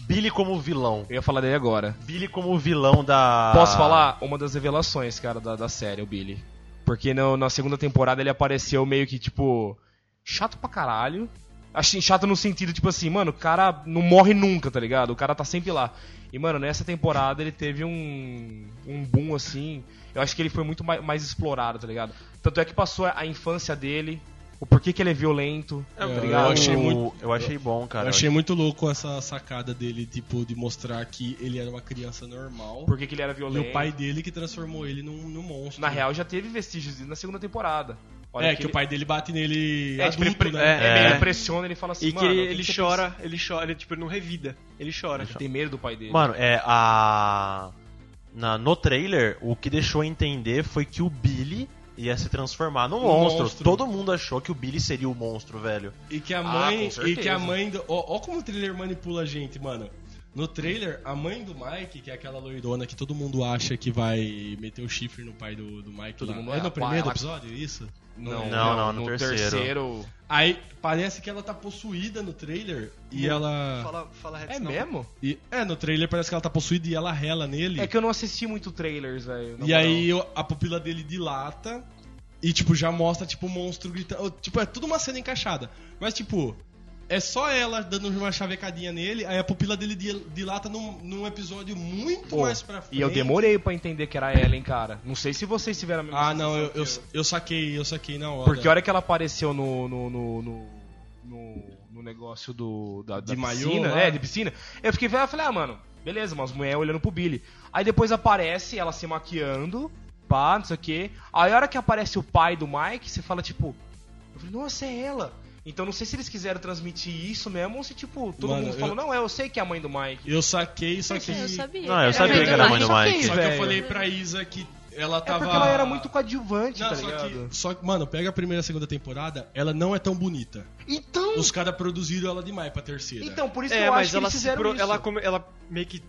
A: Billy como vilão.
B: Eu ia falar dele agora.
A: Billy como vilão da.
B: Posso falar? Uma das revelações, cara, da, da série, o Billy. Porque no- na segunda temporada ele apareceu meio que, tipo, chato pra caralho. Assim, chato no sentido, tipo assim, mano, o cara não morre nunca, tá ligado? O cara tá sempre lá. E, mano, nessa temporada ele teve um, um boom, assim. Eu acho que ele foi muito mais, mais explorado, tá ligado? Tanto é que passou a infância dele, o porquê que ele é violento, tá
C: eu achei muito-
A: eu achei bom, cara.
C: eu achei muito louco essa sacada dele, tipo, de mostrar que ele era uma criança normal.
B: Porquê que ele era
C: E
B: violento.
C: o pai dele que transformou ele num, num monstro.
B: Na real, já teve vestígios na segunda temporada.
C: é, que,
B: ele-
C: o pai dele bate nele
B: É, tipo, ele,
C: adulto,
B: pre-
C: né?
B: é,
A: É.
B: ele pressiona, ele fala assim,
D: E que
B: mano,
D: ele,
B: que
D: ele
B: que
D: chora, ele chora, ele tipo, ele não revida. Ele chora.
B: pensa? Tem medo do pai dele.
A: Mano, é a. Na, no trailer, o que deixou entender foi que o Billy ia se transformar num
C: Um
A: monstro.
C: monstro.
A: Todo mundo achou que o Billy seria o monstro, velho.
C: E que a
B: Ah,
C: mãe.
B: com
C: e que a mãe. Do, ó, ó como o trailer manipula a gente, mano. No trailer, a mãe do Mike, que é aquela loirona que todo mundo acha que vai meter o chifre no pai do, do Mike.
B: Todo
C: lá.
B: mundo
C: é
B: é,
C: no primeiro
B: ela-
C: episódio, isso?
B: Não,
A: Não, não, no terceiro.
C: Aí parece que ela tá possuída no trailer e ela.
D: Fala, fala
B: É
D: Rex, não.
B: mesmo?
C: e- é, no trailer parece que ela tá possuída e ela rela nele.
B: É que eu não assisti muito trailers, velho.
C: E aí eu- a pupila dele dilata e, tipo, já mostra, tipo, o monstro gritando. Tipo, é tudo uma cena encaixada. Mas, tipo, é só ela dando uma chavecadinha nele, aí a pupila dele di- dilata num, num episódio muito
B: Pô,
C: mais pra frente.
B: E eu demorei pra entender que era ela, hein, cara. Não sei se vocês tiveram a mesma
C: Ah, não, eu, eu, eu saquei, eu saquei na hora.
B: Porque a hora que ela apareceu no. no, no, no, no- negócio do. Da, da
C: De maiô
B: piscina,
C: lá?
B: é, de piscina. Eu fiquei vendo e falei, ah, mano, beleza, umas mulheres olhando pro Billy. Aí depois aparece ela se maquiando, pá, não sei o quê. Aí a hora que aparece o pai do Mike, você fala, tipo, eu falei, nossa, é ela. Então não sei se eles quiseram transmitir isso mesmo ou se, tipo, todo
C: Mano,
B: mundo falou,
C: eu-
B: não, é, eu sei que é a mãe do Mike.
C: Eu saquei, só que.
E: Eu sabia.
A: Não, eu
E: era
A: sabia que era a mãe
E: Mike.
A: do
B: Só
A: Mike.
B: que-
C: Só que eu falei pra Isa que ela
B: É
C: tava.
B: porque ela era muito coadjuvante,
C: Não,
B: tá
C: só
B: ligado?
C: que, só que, mano, pega a primeira e a segunda temporada, ela não é tão bonita.
B: Então,
C: Os caras produziram ela demais pra terceira.
B: então, por isso que
D: É,
B: eu
D: mas
B: acho que
D: ela,
B: eles
D: se
B: fizeram
D: pro-
B: isso.
D: ela, come- ela meio que,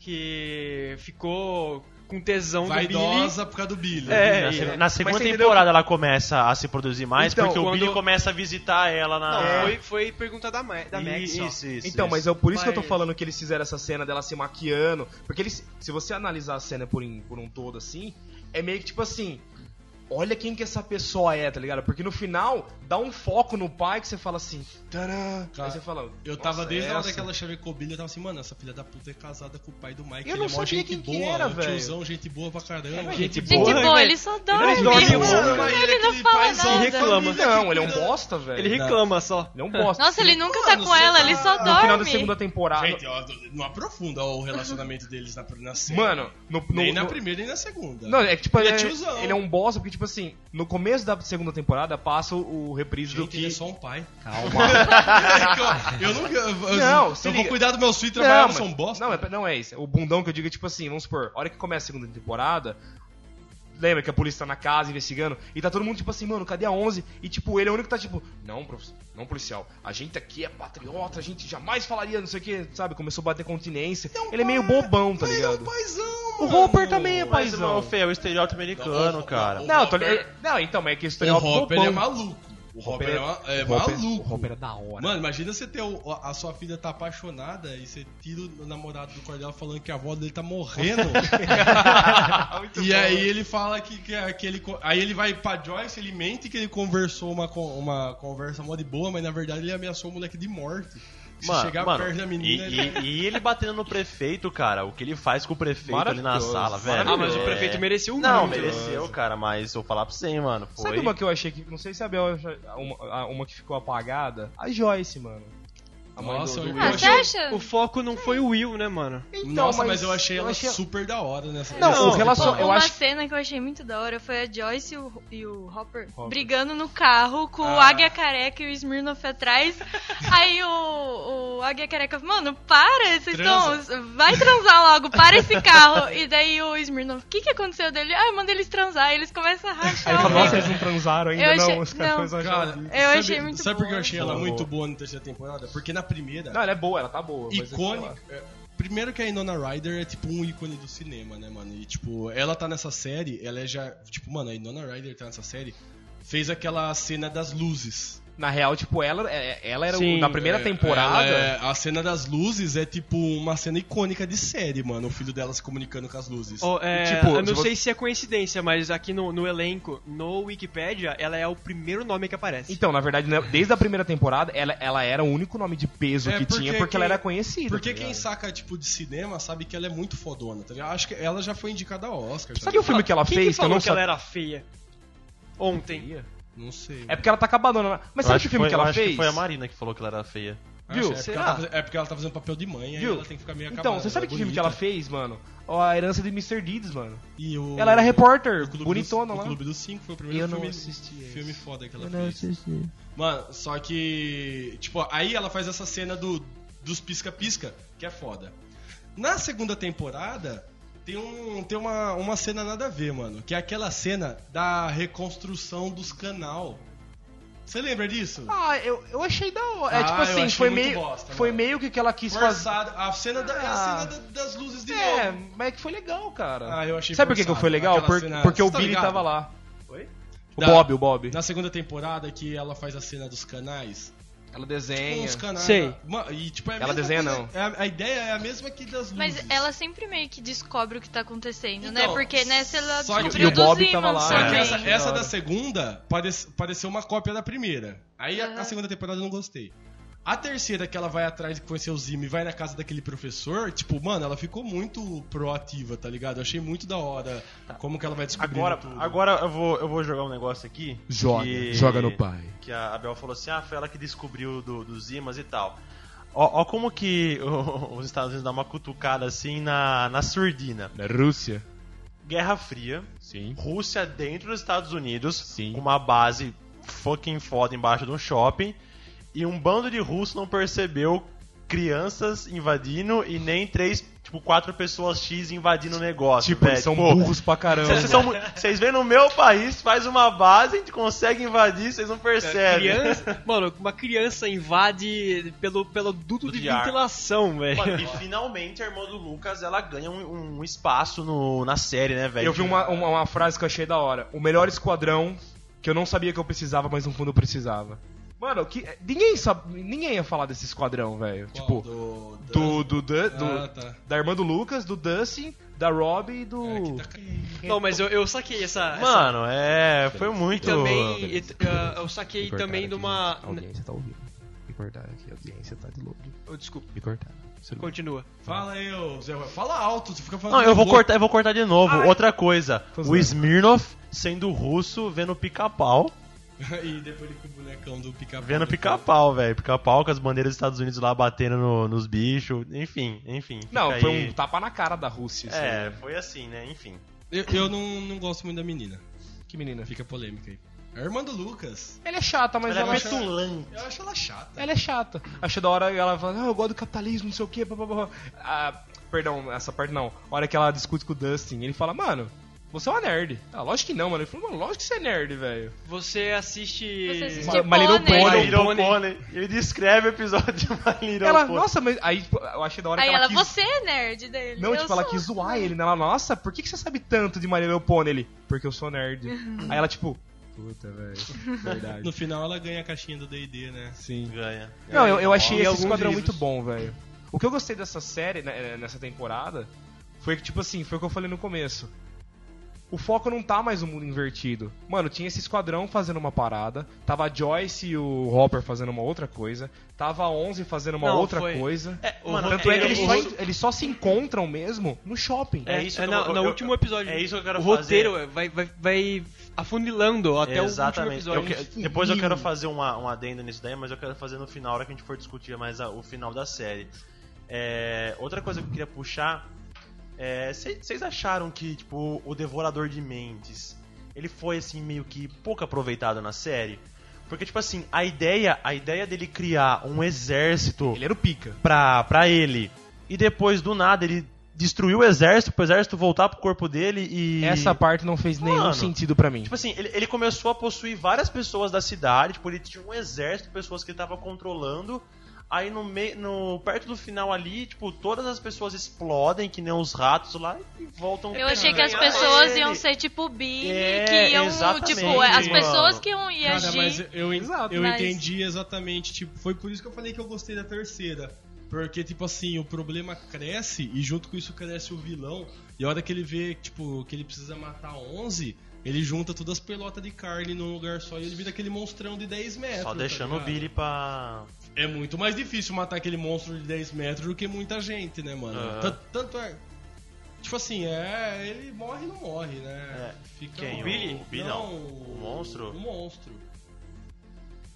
D: que ficou com tesão do Billy.
C: Vaidosa por causa do Billy.
D: É,
A: na, se- na segunda
B: você entendeu
A: temporada ela começa a se produzir mais
B: Então,
A: porque o
D: quando-
A: Billy começa a visitar ela na.
D: Não,
B: É.
D: foi, foi pergunta da, Ma da Max,
A: isso, isso, isso.
B: Então, mas é por isso que eu tô
D: Mas-
B: falando que eles fizeram essa cena dela se maquiando. Porque eles, se você analisar a cena por, em- por um todo assim, é meio que tipo assim. Olha quem que essa pessoa é, tá ligado? Porque no final dá um foco no pai que você fala assim. Tcharam!
C: Cara,
B: Aí você fala.
C: Eu tava
B: "Nossa,
C: desde a hora
B: essa?"
C: que ela chavecou o Billy, eu tava assim, mano, essa filha da puta é casada com o pai do Mike.
B: Eu
C: ele
B: não
C: é
B: sabia
C: gente
B: quem que
C: boa,
B: era,
C: um
B: velho.
C: tiozão, gente boa pra caramba.
B: É, gente
E: Gente
B: boa,
E: boa,
D: velho.
E: ele só
D: Ele
E: dorme.
D: dorme
E: mano. ele
C: é
E: não
C: aquele
E: fala nada.
D: E reclama.
B: Não, ele é um bosta, velho.
D: Ele reclama só.
B: Ele é um bosta.
E: Nossa, ele nunca tá com ela,
C: tá-
E: ele só
B: No final da
E: dorme.
B: segunda temporada.
C: Gente, ó, não aprofunda o relacionamento deles na, na série.
B: Mano, no, no,
C: nem na primeira nem na segunda.
B: Não, é que tipo,
C: Ele
B: ele,
C: é
B: é,
C: tiozão.
B: ele é um bosta, porque tipo assim, no começo da segunda temporada passa o, o reprise do
C: Gente,
B: que.
C: ele é só um pai.
B: Calma.
C: eu não. Eu, eu-
B: Não, se
C: eu vou cuidar dos meus filhos e trabalhar,
B: mas-
C: são bosta.
B: Não, é, não é isso. O bundão que eu digo é tipo assim, vamos supor, a hora que começa a segunda temporada, lembra que a polícia tá na casa investigando e tá todo mundo tipo assim, mano, cadê a 11? E tipo, ele é o único que tá tipo, não, prof, não policial, a gente aqui é patriota, a gente jamais falaria não sei o que, sabe? Começou a bater continência. ele é meio bobão, tá
C: Ele é
B: ligado?
C: um paizão,
B: O
C: mano.
B: Hopper também é
A: Mas,
B: paizão.
A: mano, Fê, é o estereótipo americano,
C: Não,
A: cara.
C: o-
B: Não, tô,
C: Hopper-
B: não, então, mas é que o
C: O
B: estereótipo
C: Hopper
B: bobão.
C: é maluco. O Hopper é, é
B: Hopper-
C: maluco.
B: O Hopper é da hora.
C: Mano, imagina você ter o- a sua filha tá apaixonada e você tira o namorado do Cordel falando que a avó dele tá morrendo. E
B: bom.
C: aí ele fala que, que, que ele. Aí ele vai pra Joyce, ele mente que ele conversou uma, uma conversa mó de boa, mas na verdade ele ameaçou o moleque de morte. Se
A: Mano,
C: chegar
A: mano,
C: perto da menina.
A: e,
C: ele-
A: e- e ele batendo no prefeito, cara, o que ele faz com o prefeito ali na sala, velho.
D: Ah, mas o
A: é-
D: prefeito mereceu
A: Não,
D: muito.
A: mereceu, cara, mas eu vou falar pra você, hein, mano. Foi...
B: Sabe uma que eu achei que. Não sei se a Bel uma, uma que ficou apagada? A Joyce, mano. A mãe
C: Nossa,
B: do, do
C: eu-
B: Will.
E: Ah,
C: achei-
E: acha?
D: O foco não foi o Will, né, mano?
B: Então,
C: Nossa, mas, eu achei ela
B: achei-
C: super da hora nessa
B: Não,
C: nessa
B: o relacion-
C: temporada.
B: eu
E: uma
B: acho-
E: cena que eu achei muito da hora foi a Joyce e o, e o Hopper,
B: Hopper.
E: brigando no carro com o
B: Ah.
E: Águia Careca e o Smirnoff atrás. Aí o, o Águia Careca, mano, para, vocês
C: Transa.
E: estão. Vai transar logo, para esse carro. E daí o Smirnoff, o que, que aconteceu dele? Ah, manda eles transar. E eles começam a
B: Aí
E: rachar o
B: fala, nossa,
E: bico.
B: eles não transaram ainda,
E: Eu
B: não.
E: achei-
B: Os caras
E: não.
C: Cara.
E: Eu
C: sabe,
E: achei muito
C: Sabe por que eu
E: boa.
C: achei ela
B: Boa.
C: muito boa na terceira temporada? Porque na primeira,
B: Não, ela é boa, ela tá boa.
C: icônica. é, Primeiro que a Inona Ryder é tipo um ícone do cinema, né, mano? E tipo, ela tá nessa série, ela é já. Tipo, mano, a Inona Ryder tá nessa série, fez aquela cena das luzes.
B: Na real, tipo, ela, é- ela era o-
D: Sim,
B: na primeira
C: É,
B: temporada.
C: é- a cena das luzes é tipo uma cena icônica de série, mano. O filho dela se comunicando com as luzes.
D: Ó, é,
B: Tipo,
D: eu não
B: se você-
D: sei se é coincidência, mas aqui no, no elenco, no Wikipedia, ela é o primeiro nome que aparece.
B: Então, na verdade, né, desde a primeira temporada, ela, ela era o único nome de peso
C: É,
B: que
C: porque
B: tinha, porque
C: quem-
B: ela era conhecida.
C: Porque
B: tá
C: quem saca, tipo, de cinema sabe que ela é muito fodona, tá ligado? Acho que ela já foi indicada ao Oscar.
B: Sabe o filme que ela
D: Quem
B: fez
D: que
B: que eu
D: falou
B: não
D: que ela era feia? Ontem.
C: Não sei.
B: É porque ela tá acabando. né? Mas
A: Eu
B: sabe
A: acho
B: que filme
A: foi-
B: que
A: eu
B: ela
A: acho que
B: fez?
A: foi a Marina que falou que ela era feia.
C: Acho,
B: viu?
C: É porque,
B: Será?
C: ela tá, fazendo- é porque ela tá fazendo papel de mãe, aí
B: Viu?
C: ela tem que ficar meio
B: Então,
C: acabada.
B: você sabe
C: ela
B: que
C: é
B: filme que ela fez, mano? Ó, A Herança de Mr. Deeds, mano.
C: E o...
B: Ela era repórter,
C: o Clube
B: bonitona
C: do,
B: lá.
C: O Clube dos Cinco foi o primeiro
B: Eu não
C: filme,
B: assisti esse.
C: filme foda que ela fez. Mano, só que. Tipo, aí ela faz essa cena do, dos pisca-pisca, que é foda. Na segunda temporada, tem, um, tem uma, uma cena nada a ver, mano. Que é aquela cena da reconstrução dos canal. Você lembra disso?
B: Ah, eu, eu achei da hora. É
C: Ah,
B: tipo
C: eu
B: assim, foi meio,
C: bosta,
B: foi
C: mano.
B: meio que que ela quis fazer.
C: Forçado. A cena, da, é a
B: Ah.
C: cena da- das luzes de
B: É,
C: novo.
B: mas é que foi legal, cara.
C: Ah, eu achei
B: Sabe por que, que foi legal? Por-
C: cena-
B: porque o
C: Você tá
B: Billy
C: ligado?
B: tava lá.
C: Oi?
B: O
C: Da-
B: Bob, o Bob.
C: Na segunda temporada que ela faz a cena dos canais.
B: Ela desenha.
C: os canais.
D: Sei.
C: Ma- E, tipo, é a
B: Ela
C: mesma
B: desenha,
C: coisa-
B: não.
C: é a, a ideia é a mesma que das luzes.
E: Mas ela sempre meio que descobre o que tá acontecendo, né?
C: Então,
E: Porque nessa ela
C: só que-
E: descobriu
B: E o Bob
E: dos
B: tava lá,
C: Só que
B: né?
E: também.
C: essa,
B: Da
C: essa da segunda parece, pareceu uma cópia da primeira. Aí a, a
E: Aham.
C: segunda temporada eu não gostei. A terceira, que ela vai atrás de conhecer o Zim e vai na casa daquele professor, tipo, mano, ela ficou muito proativa, tá ligado? Eu achei muito da hora como que ela vai descobrir
A: Agora,
C: tudo.
A: agora eu, vou, eu vou jogar um negócio aqui.
B: Joga,
A: que-
B: joga no pai.
A: Que a Abel falou assim: ah, foi ela que descobriu do, dos imãs e tal. Ó, ó como que o- os Estados Unidos dão uma cutucada assim na, na surdina.
B: Na Rússia.
A: Guerra Fria,
B: Sim.
A: Rússia dentro dos Estados Unidos,
B: Sim.
A: com uma base fucking foda embaixo de um shopping, e um bando de russos não percebeu crianças invadindo e nem três, tipo, quatro pessoas X invadindo o negócio.
B: Tipo,
A: velho.
B: eles são
A: Tipo,
B: burros pra caramba.
A: Vocês, são mu- vocês vêm no meu país, faz uma base, a gente consegue invadir, vocês não percebem.
D: Criança, mano, uma criança invade pelo, pelo duto de
A: de
D: ventilação, velho.
A: Mano, e finalmente a irmã do Lucas ela ganha um, um espaço no, na série, né, velho?
B: Eu vi uma, uma, uma frase que eu achei da hora. O melhor esquadrão que eu não sabia que eu precisava, mas no fundo eu precisava. Mano, que, ninguém, sabe, ninguém ia falar desse esquadrão, velho. Tipo,
C: do,
B: do, do, do, do-
C: Ah, tá.
B: da irmã do Lucas, do Dustin, da Rob e do.
C: É, tá-
D: Não, mas eu, eu saquei essa. essa-
A: Mano, é. Foi muito.
D: E também. e- uh, eu saquei também de uma.
B: A audiência tá ouvindo. Me cortaram aqui, a audiência tá de louco.
D: Oh, desculpa,
B: Me cortaram.
D: Continua.
C: Fala aí, ô Zé. Fala alto, você fica falando.
A: Não, eu vou
C: louco.
A: cortar, eu vou cortar de novo. Outra coisa,
B: Tô
A: o. Smirnoff sendo russo vendo pica-pau.
C: e depois ele com o bonecão do pica-pau.
A: Vendo pica-pau, velho. Pica-pau com as bandeiras dos Estados Unidos lá batendo no- nos bichos. Enfim, enfim.
B: Não, foi
A: aí.
B: um tapa na cara da Rússia. isso
A: É,
B: aí.
A: foi assim, né? Enfim.
C: Eu, eu não, não gosto muito da menina.
B: Que menina.
C: Fica polêmica aí. É a irmã do Lucas.
B: Ela é chata, mas
A: Ela
B: ela,
A: é
B: acha-
A: petulante.
C: Eu acho ela chata.
B: ela é chata. Achei da hora ela fala, ah, eu gosto do capitalismo, não sei o que. Ah, perdão, essa parte não. A hora que ela discute com o Dustin, ele fala, mano, você é uma nerd. Ah, lógico que não, mano. Ele falou, mano, lógico que você é nerd, velho.
D: Você assiste.
E: Você assiste
B: My Little. Pony.
A: My Little
D: Pony.
A: Pony. Ele descreve o episódio de My Little
B: Ela,
A: Pony.
B: nossa, mas aí tipo, eu achei da hora
E: Aí
B: que ela,
E: ela,
B: quis...
E: você é nerd dele.
B: Não,
E: eu
B: tipo, ela
E: sou.
B: quis zoar ele, né? Ela, nossa, por que, que você sabe tanto de My Little Pony? Ele, porque eu sou nerd. aí ela, tipo, puta, velho, verdade.
C: No final ela ganha a caixinha do D&D, né?
B: Sim.
A: Ganha.
B: Não, eu, eu achei
D: E
B: esse esquadrão
D: livros.
B: muito bom, velho. O que eu gostei dessa série, né, nessa temporada, foi que, tipo assim, foi o que eu falei no começo. O foco não tá mais no mundo invertido. Mano, tinha esse esquadrão fazendo uma parada, tava a Joyce e o Hopper fazendo uma outra coisa, tava a 11 fazendo uma
D: Não,
B: outra
D: foi-
B: coisa.
A: É,
D: O
A: mano,
B: Tanto é que
A: eu-
B: eles
A: eu-
B: só, eles só se encontram mesmo no shopping.
A: É isso
D: É,
A: que
D: na-
A: eu-
D: no
A: eu-
D: último episódio.
A: é isso que eu quero
D: o
A: fazer.
D: roteiro vai, vai, vai afunilando até
A: Exatamente.
D: o último
A: Eu
D: episódio.
A: que- depois eu quero fazer uma, um adendo nisso daí, mas eu quero fazer no final, na hora que a gente for discutir mais a- o final da série. É, outra coisa que eu queria puxar é. Vocês acharam que, tipo, o Devorador de Mentes ele foi assim meio que pouco aproveitado na série? Porque, tipo assim, a ideia, a ideia dele criar um exército
B: Ele era o pica.
A: pra, pra ele. E depois, do nada, ele destruiu o exército, pro exército voltar pro corpo dele e.
B: Essa parte não fez nenhum
A: Mano,
B: sentido pra mim.
A: Tipo assim, ele, ele começou a possuir várias pessoas da cidade, tipo, ele tinha um exército de pessoas que ele tava controlando. Aí no meio, no perto do final ali, tipo, todas as pessoas explodem que nem os ratos lá e voltam.
E: Eu achei que as pessoas
A: ele.
E: iam ser tipo Billy,
A: É,
E: que iam,
A: exatamente,
E: tipo, as pessoas que iam ir
C: Cara, mas eu,
B: Exato.
C: eu
E: Mas-
C: entendi exatamente, tipo, foi por isso que eu falei que eu gostei da terceira. Porque, tipo assim, o problema cresce e junto com isso cresce o vilão. E a hora que ele vê, tipo, que ele precisa matar 11, ele junta todas as pelotas de carne num lugar só e ele vira aquele monstrão de 10 metros.
A: Só
C: tá
A: deixando o
C: ligado?
A: Billy pra.
C: É muito mais difícil matar aquele monstro de 10 metros do que muita gente, né, mano?
A: Aham.
C: Tanto, tanto é. Tipo assim, é. Ele morre e não morre, né?
A: É.
C: Fica
A: Quem?
C: um-
A: O Billy? não.
C: Não,
A: O monstro?
C: O monstro.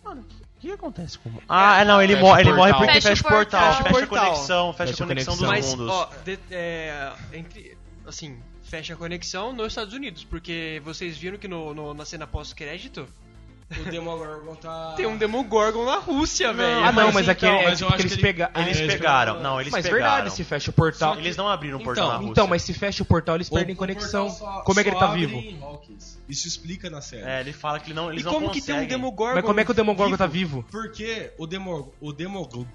A: Mano, o que acontece com. Ah, é, não, ele,
B: Fecha
A: morre,
B: o
A: ele morre
B: portal.
A: porque
E: Fecha o
A: fecha o portal,
E: portal.
A: fecha a
D: Portal.
A: conexão, fecha,
B: Fecha
A: a
B: a
A: conexão dos
B: conexão.
D: Mas,
A: mundos.
D: ó, de- é, entre, assim, fecha a conexão nos Estados Unidos, porque vocês viram que no, no- na cena pós-crédito
C: O Demogorgon tá.
D: tem um Demogorgon na Rússia, velho.
B: Ah, não,
C: mas
B: mas,
C: então,
B: é
C: mas eu
B: tipo
C: acho
B: que eles
C: que ele-
B: pegaram.
A: Eles
C: É,
A: pegaram, não, eles
B: mas
A: pegaram.
B: verdade, se fecha o portal.
A: Eles não abriram um portal
C: Então,
A: na Rússia.
B: Então, mas se fecha o portal, eles
C: O-
B: perdem
C: o
B: conexão.
C: portal só-
B: Como é que ele tá
C: abre
B: vivo?
C: em Hawkins. Isso explica na série.
A: É, ele fala que ele não, eles
D: E
A: não
D: como que tem um
A: conseguem.
D: Demogorgon?
B: Mas como é que o Demogorgon
D: vivo?
B: tá vivo?
C: Porque o Demo. O Demogorgon.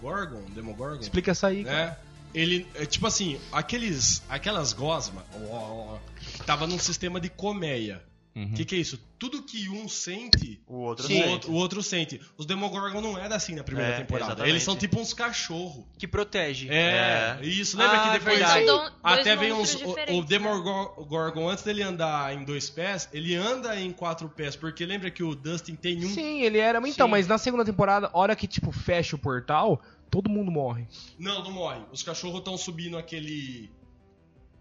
C: Gorgon? Demogorgon?
B: Explica essa aí. cara.
C: né? Ele, é, tipo assim, aqueles, aquelas gosma, ó, ó, ó, tava num sistema de colmeia. O
B: Uhum.
C: que, que é isso? Tudo que um sente,
A: O outro
C: o,
A: sente.
C: outro, o outro sente. Os Demogorgon não era assim na primeira
A: É,
C: temporada.
A: exatamente.
C: Eles são tipo uns cachorros.
D: Que protege.
C: É,
A: É.
C: isso. Lembra
D: Ah,
C: que depois
E: dois
C: até vem uns. O, o
E: né?
C: Demogorgon, antes dele andar em dois pés, ele anda em quatro pés. Porque lembra que o Dustin tem um.
B: Sim, ele era. Então,
C: Sim.
B: mas na segunda temporada, hora que, tipo, fecha o portal, todo mundo morre.
C: Não, não morre. Os cachorros estão subindo aquele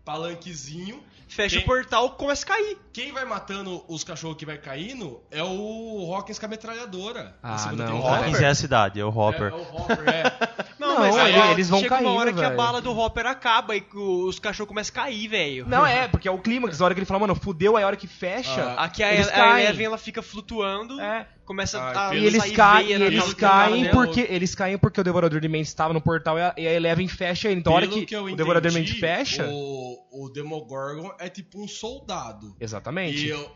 C: palanquezinho.
D: Fecha
C: Quem-
D: o portal, começa a cair.
C: Quem vai matando os cachorros que vai caindo é o Hawkins com a metralhadora.
B: Ah, não,
A: O. Hawkins é a cidade, é o
C: É,
A: Hopper.
C: é o Hopper, é.
B: Não,
D: mas
B: ele-
D: aí
B: eles vão
D: chega uma hora
B: caindo,
D: que a bala do Hopper acaba e os cachorros começam a cair, velho.
B: Não, é, porque é o clímax, a hora que ele fala, mano, fudeu, aí a hora que fecha.
C: Ah,
D: Aqui a, a
B: caem.
D: Eleven ela fica flutuando,
B: É.
D: começa
C: Ah,
D: a
B: E eles caem,
D: na
B: eles caem
D: dela.
B: porque eles caem porque o devorador de mentes estava no portal e a, e a Eleven fecha ele. Então, a hora
C: Pelo
B: que,
C: eu
B: o devorador de mentes fecha,
C: O, o Demogorgon é tipo um soldado.
B: exatamente.
C: E eu-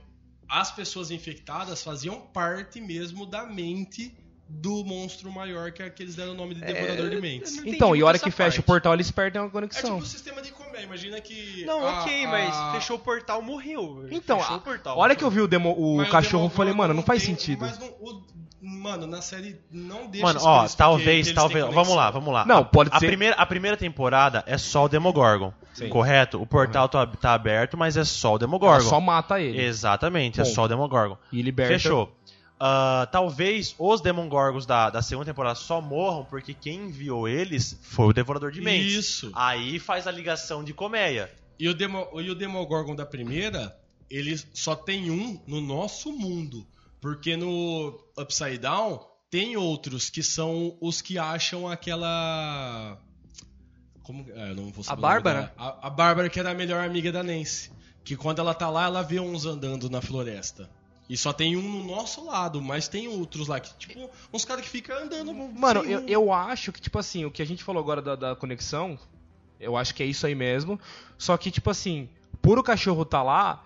C: as pessoas infectadas faziam parte mesmo da mente do monstro maior que é que eles deram o nome de Devorador de Mentes.
B: Então, e a hora que fecha o portal, eles perdem a
C: É
B: conexão.
C: tipo o sistema de comer. Imagina que.
D: Não,
C: a-
D: ok,
C: a-
D: mas fechou o portal, morreu.
B: Então,
D: fechou
B: a,
D: o portal.
B: a hora que eu vi o, demo, o cachorro, eu falei, mano, não faz
C: tem-
B: sentido.
C: Mas não- o- mano, na série não deixa
A: Mano, ó, talvez,
C: que
A: talvez. Vamos lá, vamos lá.
B: Não, pode
A: a
B: ser-
A: Primeira, a primeira temporada é só o Demogorgon.
B: Sim.
A: Correto? O portal tá, tá aberto, mas é só o Demogorgon.
B: Ela só mata ele.
A: Exatamente, é
B: Ponto.
A: só o Demogorgon.
B: E liberta.
A: Fechou. Ah, talvez os Demogorgons da, da segunda temporada só morram porque quem enviou eles foi o Devorador de Mentes.
C: Isso.
A: Aí faz a ligação de colmeia.
C: E o, Demo, e o Demogorgon da primeira, ele só tem um no nosso mundo. Porque no Upside Down tem outros que são os que acham aquela. Como. Eu não vou saber
D: A Bárbara?
C: A, a Bárbara, que era a melhor amiga da Nancy. Que quando ela tá lá, ela vê uns andando na floresta. E só tem um no nosso lado, mas tem outros lá que, tipo, uns caras que ficam andando.
B: Mano, eu, eu acho que, tipo assim, o que a gente falou agora da, da conexão, eu acho que é isso aí mesmo. Só que, tipo assim, por o cachorro tá lá,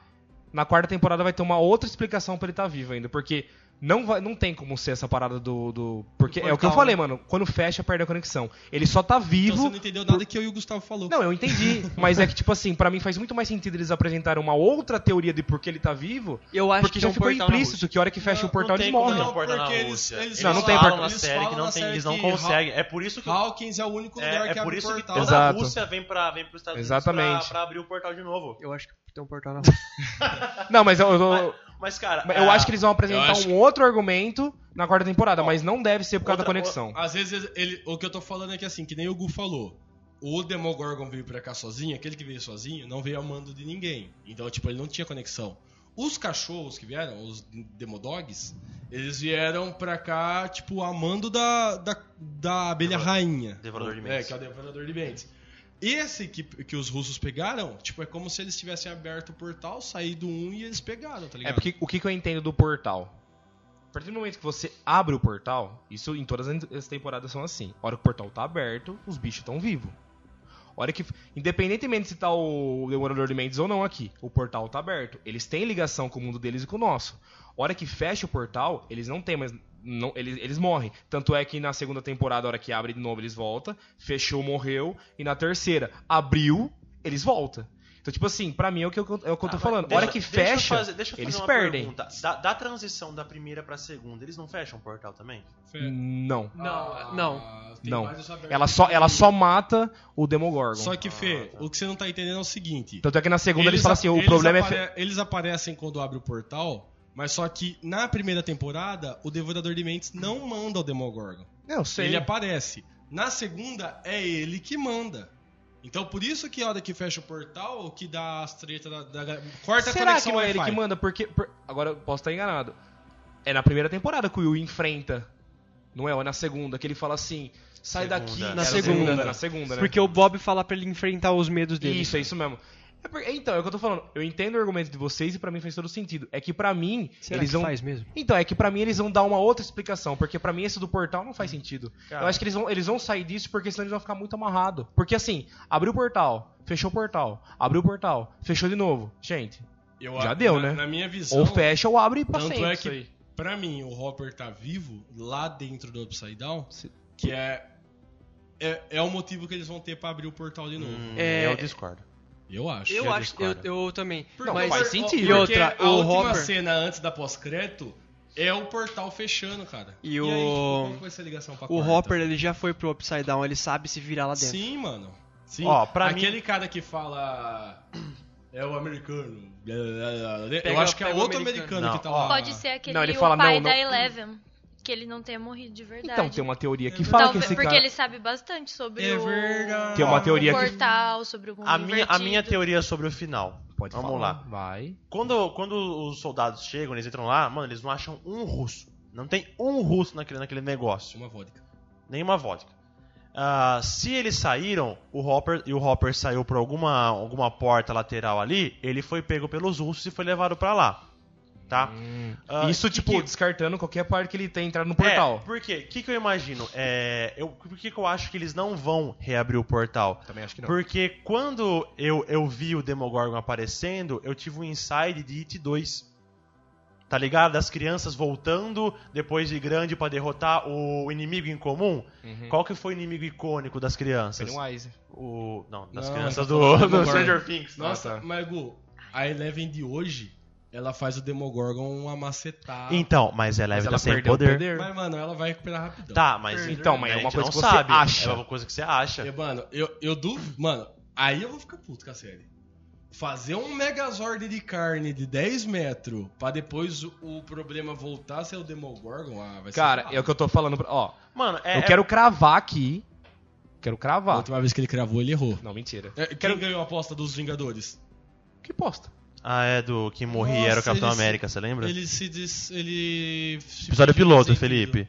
B: na quarta temporada vai ter uma outra explicação pra ele estar vivo ainda. Porque não, vai, não tem como ser essa parada do. do porque é o que eu falei, mano. Quando fecha, perde a conexão. Ele só tá
C: Então
B: vivo.
C: você não entendeu nada que eu e o Gustavo falou.
B: Não, eu entendi. mas é que, tipo assim, pra mim faz muito mais sentido eles apresentarem uma outra teoria de por que ele tá vivo.
D: Eu acho
B: Porque
D: que
B: já
D: um
B: ficou implícito que a hora que fecha
C: Não,
B: o portal
A: não
B: eles
A: tem como
B: morrem.
A: não portal na
C: porque eles-
A: Rússia.
C: eles
A: Eles
B: Não, não tem portal.
A: na
C: Eles
A: série que não tem, eles não
C: que
A: conseguem. É por isso que
C: Hawkins é o único lugar
A: é,
C: que
A: é por
C: abre
A: isso que
C: portal.
A: toda
B: Exato.
A: a Rússia vem pra, vem pros Estados
B: Exatamente.
A: Unidos pra, pra abrir o portal de novo.
D: Eu acho que tem um portal na Rússia.
B: Não, mas eu, eu,
A: Mas, cara,
B: Eu
A: é,
B: acho que eles vão apresentar um outro argumento na quarta temporada, mas não deve ser por causa
A: outra-
B: da conexão.
C: Às vezes, ele, o que eu tô falando é que assim, que nem o Gu falou. O Demogorgon veio pra cá sozinho, aquele que veio sozinho, não veio a mando de ninguém. Então, tipo, ele não tinha conexão. Os cachorros que vieram, os Demodogs, eles vieram pra cá, tipo, a mando da, da, da abelha
A: Devorador-
C: rainha.
A: Devorador de
C: É,
A: mentes.
C: que é o Devorador de Mentes. Esse que, que os russos pegaram, tipo, é como se eles tivessem aberto o portal, saído um e eles pegaram, tá ligado?
B: É porque o que, que eu entendo do portal? A partir do momento que você abre o portal, isso em todas as temporadas são assim. A hora que o portal tá aberto, os bichos estão vivos. A hora que, independentemente se tá o Demorador de Mentes ou não aqui, o portal tá aberto. Eles têm ligação com o mundo deles e com o nosso. A hora que fecha o portal, eles não têm mais. Não, eles, eles morrem. Tanto é que na segunda temporada, a hora que abre de novo, eles voltam. Fechou, morreu. E na terceira, abriu, eles voltam. Então, tipo assim, pra mim é o que eu, é o que eu tô
A: Ah,
B: falando.
A: mas
B: a hora que
A: deixa- deixa eu
B: fecha,
A: fazer- deixa eu fazer
B: eles
A: uma
B: perdem.
A: pergunta. Da, da transição da primeira pra segunda, eles não fecham o portal também?
B: Não.
C: Ah,
D: Não,
C: tem
B: Não.
C: abertos
B: Ela só, ela só mata o Demogorgon.
C: Só que, Fê, o que você não tá entendendo é o seguinte.
B: Tanto é que na segunda eles, falam assim, o
C: eles
B: problema é...
C: apare- Eles aparecem quando abre o portal, mas só que na primeira temporada, o Devorador de Mentes não manda o Demogorgon.
B: Não, sei.
C: Ele aparece. Na segunda, é ele que manda. Então, por isso que a hora que fecha o portal, que dá as tretas da, da... Corta a
B: Será que
C: conexão
B: não é ele que manda? Porque, por- agora eu posso estar enganado. É na primeira temporada que o Will enfrenta. Não é? Ou é na segunda, que ele fala assim, sai
A: Segunda.
B: daqui.
A: Na
B: Era
D: segunda.
B: Na segunda, né?
D: Porque o Bob fala pra ele enfrentar os medos dele.
B: Isso, é isso mesmo. É por- Então, é o que eu tô falando. Eu entendo o argumento de vocês e pra mim faz todo sentido. É que pra mim,
D: Será
B: eles
D: que
B: vão...
D: faz mesmo?
B: Então, é que pra mim eles vão dar uma outra explicação, porque pra mim esse do portal não faz sentido.
A: Cara.
B: Eu acho que eles vão, eles vão sair disso porque senão eles vão ficar muito amarrados. Porque assim, abriu o portal, fechou o portal, abriu o portal, fechou de novo. Gente,
C: Eu
B: Já
C: a-
B: deu,
C: na-
B: né?
C: Na minha visão,
B: ou fecha ou abre pra
C: tanto
B: sempre.
C: é que, pra mim, o Hopper tá vivo lá dentro do Upside Down,
B: Se-
C: que é, é... É o motivo que eles vão ter pra abrir o portal de novo.
A: Hum,
D: É-
A: Eu discordo.
C: Eu acho.
D: Eu
A: Eu
D: acho, eu, eu também.
B: Não,
D: mas
B: faz sentido.
D: E outra,
C: Porque a
D: o
C: última
D: Hopper
C: cena antes da pós-crédito é o portal fechando, cara.
D: E
C: aí,
D: o-
C: tipo, qual vai ser a ligação pra
D: o
C: quarta?
D: Hopper ele já foi pro Upside Down, ele sabe se virar lá dentro.
C: Sim, mano. Sim.
A: Ó, pra
C: Aquele cara que fala... É o americano. eu
D: Pega-
C: acho que é outro
D: americano.
C: americano, que tá lá.
E: Pode ser aquele
B: Não, ele
E: o
B: fala,
E: pai
B: não,
E: da
B: não-
E: Eleven. Que ele não tenha morrido de verdade.
B: Então, tem uma teoria que fala que esse
E: porque
B: cara...
E: ele sabe bastante sobre
C: É
E: o,
C: verdade.
B: Tem uma teoria
E: o
B: que-
E: portal, sobre o mundo
A: A minha, a minha teoria sobre o final.
B: Pode
A: Vamos
B: falar.
A: lá.
B: Vai.
A: Quando, quando os soldados chegam, eles entram lá, mano, eles não acham um russo. Não tem um russo naquele, naquele negócio.
C: Uma vodka.
A: Nenhuma vodka. Ah, se eles saíram, o Hopper e o Hopper saiu por alguma, alguma porta lateral ali, ele foi pego pelos russos e foi levado pra lá. Tá? Ah,
B: Isso,
A: que-
B: tipo,
A: que-
B: descartando qualquer parte que ele tenha entrado no portal.
A: É, por quê? O que, que eu imagino? É, eu, por que, que eu acho que eles não vão reabrir o portal?
B: Também acho que não.
A: Porque quando eu, eu vi o Demogorgon aparecendo, eu tive um inside de It 2. Tá ligado? Das crianças voltando depois de grande pra derrotar o inimigo em comum.
B: Uhum.
A: Qual que foi o inimigo icônico das crianças?
B: Pennywise.
A: O, não, das
C: Não,
A: crianças do,
C: do.
A: Stranger Things.
C: Nossa,
B: Ah, tá.
C: mas Gu, a Eleven de hoje, ela faz o Demogorgon uma macetada.
A: Então, mas ela,
B: Mas
A: ela
B: perdeu
A: poder.
B: o poder.
C: Mas, mano, ela vai recuperar rapidão.
A: Tá, mas
B: Então, mas é
A: a
B: uma
A: gente
B: coisa
A: não
B: que você
A: sabe.
B: acha.
A: É uma coisa que você acha.
C: E, mano, eu, eu duvido. Mano, aí eu vou ficar puto com a série. Fazer um Megazord de carne de 10 metros pra depois o, problema voltar a ser o Demogorgon, ah, vai ser.
B: Cara, é o que eu tô falando. pra- Ó,
A: Mano, é,
B: eu quero cravar aqui. Quero
C: A
B: cravar.
C: última vez que ele cravou, ele errou.
B: Não, mentira.
C: É, Quem ganhou a aposta dos Vingadores?
B: Que bosta.
A: Ah, é do que morria
C: Nossa,
A: era o Capitão
C: ele se-
A: América, você lembra?
C: Ele se diz. Ele. se
A: Episódio piloto. Felipe.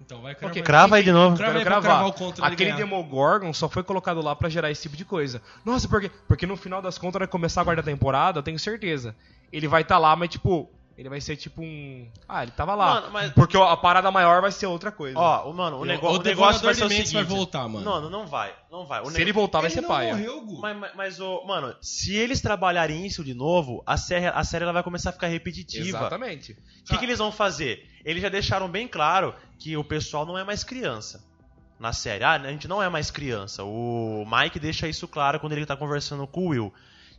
C: Então vai cravar.
B: Ok,
A: Crava aí de novo.
C: Crava
B: Quero
C: aí pra
B: cravar. Aquele
C: ganhar.
B: Demogorgon só foi colocado lá pra gerar esse tipo de coisa. Nossa, porque, porque no final das contas, vai começar a guarda temporada, eu tenho certeza. Ele vai estar lá, mas tipo, ele vai ser tipo um. Ah, ele tava lá.
A: Mano, mas-
B: Porque a parada maior vai ser outra coisa.
A: Ó, o- mano, o,
C: O
A: nego- o
C: Devorador
A: negócio vai ser o seguinte.
C: vai voltar, mano.
A: Não, não, vai. Não vai. O
B: Se
A: nego-
B: ele voltar, vai
C: ele
B: ser
C: não
B: paia.
C: morreu, Gu.
A: Mas, mas, mas, ô, mano, se eles trabalharem isso de novo, a série, a série ela vai começar a ficar repetitiva.
B: Exatamente.
A: O que, que eles vão fazer? Eles já deixaram bem claro que o pessoal não é mais criança na série. Ah, a gente não é mais criança. O Mike deixa isso claro quando ele tá conversando com o Will.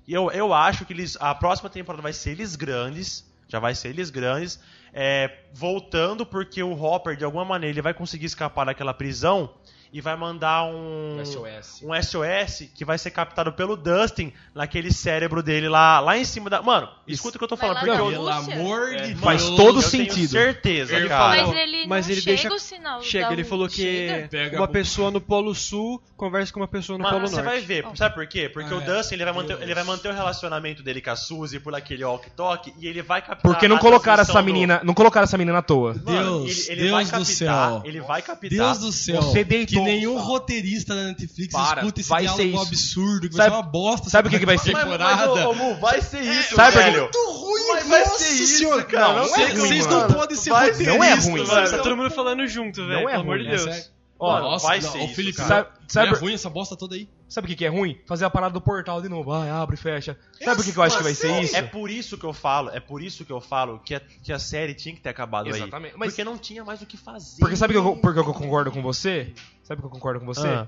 A: E eu, eu acho que eles, a próxima temporada vai ser eles grandes. Já vai ser eles grandes. é, voltando porque o Hopper, de alguma maneira, ele vai conseguir escapar daquela prisão e vai mandar um.
B: SOS.
A: um SOS que vai ser captado pelo Dustin naquele cérebro dele lá, lá em cima da. Mano, escuta o que eu tô
E: Vai
A: falando. Porque eu,
C: Pelo amor de Deus.
B: Faz todo
A: eu
B: sentido.
A: tenho certeza,
C: Ele
A: cara.
E: Mas ele
D: Mas
E: não
D: ele
E: chega
D: deixa-
E: o sinal
D: Chega,
E: da
D: ele falou que
E: chega?
C: Pega
D: uma pessoa no Polo Sul conversa com uma pessoa no
A: Mano,
D: Polo
A: você
D: Norte.
A: vai ver, sabe por quê? Porque
C: Ah,
A: o
C: é.
A: Dustin ele vai, manter,
C: Deus.
A: ele vai manter o relacionamento dele com a Suzy por aquele walk-talk e ele vai captar.
B: Porque não
A: a
B: colocaram essa
A: transmissão do-
B: menina. Não colocaram essa menina à toa.
A: Mano,
C: Deus,
A: ele, ele vai
C: Deus do
A: captar,
C: céu.
A: Ele vai captar.
C: Deus do céu.
B: Você
C: que nenhum roteirista da Netflix
B: Para,
C: escuta esse
B: vai ser
C: diálogo
B: isso.
C: absurdo, que
B: Sabe-
C: vai ser uma bosta.
B: sabe o que que vai ser?
A: Mas,
C: Temporada.
A: mas, ô, ô, Mu, vai ser isso,
B: Sabe
A: velho.
C: muito ruim,
A: Mas vai
C: nossa
A: ser isso,
C: senhora.
A: cara.
C: Não,
A: Não é
C: vocês
A: ruim,
C: vocês não
A: mano.
C: podem ser
A: Vai-
C: roteiristas.
B: não é ruim,
C: mano.
D: Tá todo mundo falando junto, velho.
B: Não é
D: Pelo amor
B: ruim,
D: de
B: é
D: Deus.
A: Ó,
C: Nossa,
A: vai
C: não,
A: ser
C: o
A: isso,
C: Felipe
A: cara.
B: Sabe- Sabe,
C: É ruim essa bosta toda aí.
B: sabe o que, que é ruim? Fazer a parada do portal de novo. Vai, abre e fecha. Sabe o que, que eu acho que vai ser isso?
A: É por isso que eu falo, é por isso que eu falo que a, que a série tinha que ter acabado
B: Exatamente,
A: aí.
B: mas-
A: Porque não tinha mais o que fazer.
B: Porque sabe que eu, porque eu concordo com você? Sabe que eu concordo com você?
A: Ah.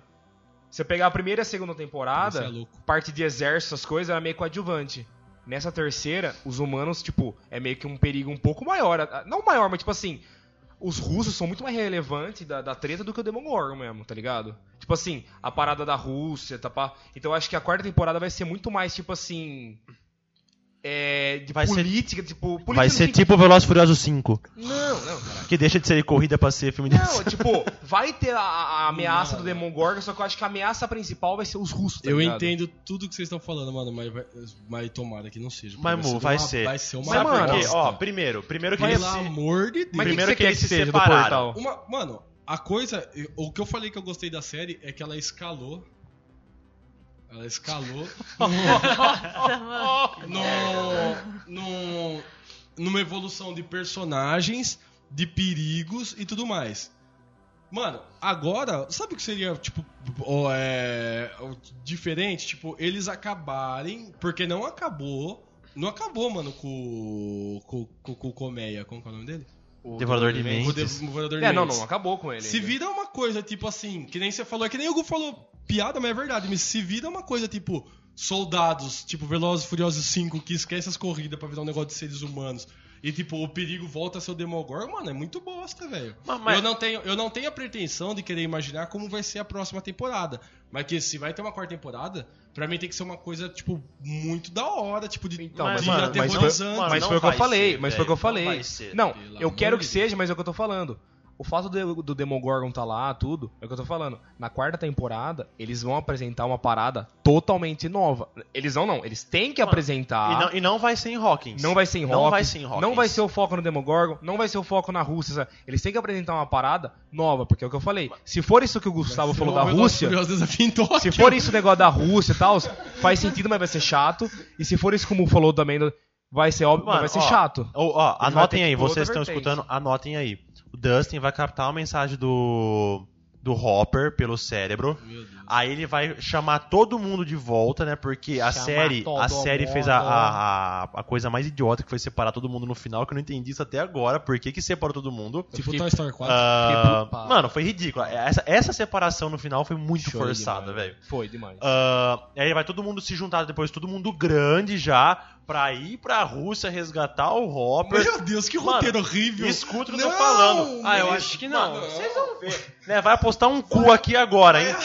B: Você pegar a primeira e a segunda temporada,
C: é
B: parte de exército, essas coisas, era meio coadjuvante. Nessa terceira, os humanos, tipo, é meio que um perigo um pouco maior. Não maior, mas tipo assim, os russos são muito mais relevantes da, da treta do que o Demogorgon mesmo, tá ligado? Tipo assim, a parada da Rússia, tá pá. Então eu acho que a quarta temporada vai ser muito mais, tipo assim. É. De
A: Vai ser-
B: política, tipo. Política
A: Vai ser tipo Veloz Furioso 5,
B: Não, não, cara.
A: que deixa de ser corrida pra ser filme de
B: Não,
A: ação.
B: tipo, vai ter a, a ameaça do Demogorgon, só que eu acho que a ameaça principal vai ser os russos, tá
C: Eu
B: ligado?
C: entendo tudo que vocês estão falando, mano, mas, vai, mas tomara que não seja.
A: Mas, Mu, vai
C: uma-
A: ser.
C: Vai ser uma
B: Mas, mano,
A: Porque, ó, primeiro, primeiro que
C: Pelo
A: se...
C: amor de Deus.
B: Mas
A: Primeiro
B: que,
A: que
B: quer
A: eles
B: que
A: se separaram.
B: portal?
C: Uma, mano, a coisa. O que eu falei que eu gostei da série é que ela escalou. Ela escalou
E: Nossa, mano.
C: no, no, numa evolução de personagens, de perigos e tudo mais. Mano, agora, sabe o que seria, tipo, ó, é, diferente? Tipo, eles acabarem, porque não acabou, não acabou, mano, com, com, com, com o Colmeia, como que é o nome dele?
A: Devorador de
C: Com o
A: Mentes.
C: Devorador de
B: É, não,
C: Mentes.
B: não, acabou com ele.
C: Se vira uma coisa, tipo assim, que nem você falou, é que nem o Gu falou piada, mas é verdade, mas se vira uma coisa, tipo, soldados, tipo Velozes e Furiosos 5, que esquece as corridas pra virar um negócio de seres humanos. E, tipo, o perigo volta a ser o Demogorgon, mano, é muito bosta, velho.
A: Mas-
C: Eu, não tenho, eu não tenho a pretensão de querer imaginar como vai ser a próxima temporada. Mas que se vai ter uma quarta temporada, pra mim tem que ser uma coisa, tipo, muito da hora, tipo, de,
B: Então,
C: de
B: mas,
A: mano,
B: mas, foi, mas foi o que eu falei,
A: ser,
B: mas foi o que eu falei. Não, eu quero
C: de
B: que seja, mas é o que eu tô falando. O fato do, do Demogorgon tá lá, tudo, é o que eu tô falando. Na quarta temporada, eles vão apresentar uma parada totalmente nova. Eles vão não, eles têm que
A: Mano,
B: apresentar.
A: E não, e não vai ser em Hawkins.
B: Não vai ser em
A: Não
B: Hawkins,
A: vai ser em Hawkins.
B: Não vai ser o foco no Demogorgon, não vai ser o foco na Rússia. sabe? Eles têm que apresentar uma parada nova, porque é o que eu falei. Se for isso que o Gustavo falou da Rússia,
C: Furiosos Desafio em Tóquio.
B: se for isso o negócio da Rússia e tal, faz sentido, mas vai ser chato. E se for isso como falou também, vai ser óbvio,
A: Mano,
B: mas vai ser
A: ó,
B: chato.
A: Ó, ó, anotem aí, vocês estão escutando, anotem aí. O Dustin vai captar uma mensagem do do Hopper pelo cérebro. Aí ele vai chamar todo mundo de volta, né? Porque a
B: Chamar
A: série,
B: todo
A: a série fez a, a, a, a coisa mais idiota que foi separar todo mundo no final, que eu não entendi isso até agora. Por que, que separou todo mundo?
C: Tipo
B: fiquei-
C: Toy Story 4.
A: Ah,
B: fiquei preocupado.
A: mano, foi ridículo. Essa, essa separação no final foi muito
B: Show
A: forçada, velho.
B: Foi demais.
A: Ah, aí vai todo mundo se juntar depois, todo mundo grande já, pra ir pra Rússia resgatar o Hopper.
C: Meu Deus, que
A: Mano,
C: roteiro horrível.
A: Escuta o que eu
C: Não,
A: tô falando.
D: Ah, eu
C: não.
D: acho que não.
C: Mano,
A: Vocês ver. Né, vai apostar um cu aqui agora, hein?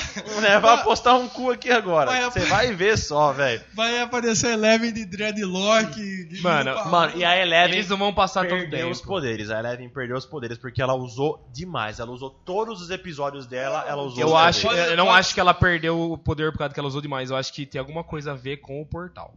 A: Né, vai apostar um cu aqui agora.
C: Vai
A: Você
C: ap-
A: vai ver só, velho.
C: Vai aparecer Eleven de Dreadlock.
B: Mano,
C: pra-
A: Mano, e a Eleven
B: Eles não vão passar todo
A: perdeu
B: tempo.
A: os poderes. A Eleven perdeu os poderes porque ela usou demais. Ela usou todos os episódios dela, ela usou
B: Eu
A: os
B: acho, eu não acho que ela perdeu o poder por causa que ela usou demais. Eu acho que tem alguma coisa a ver com o portal.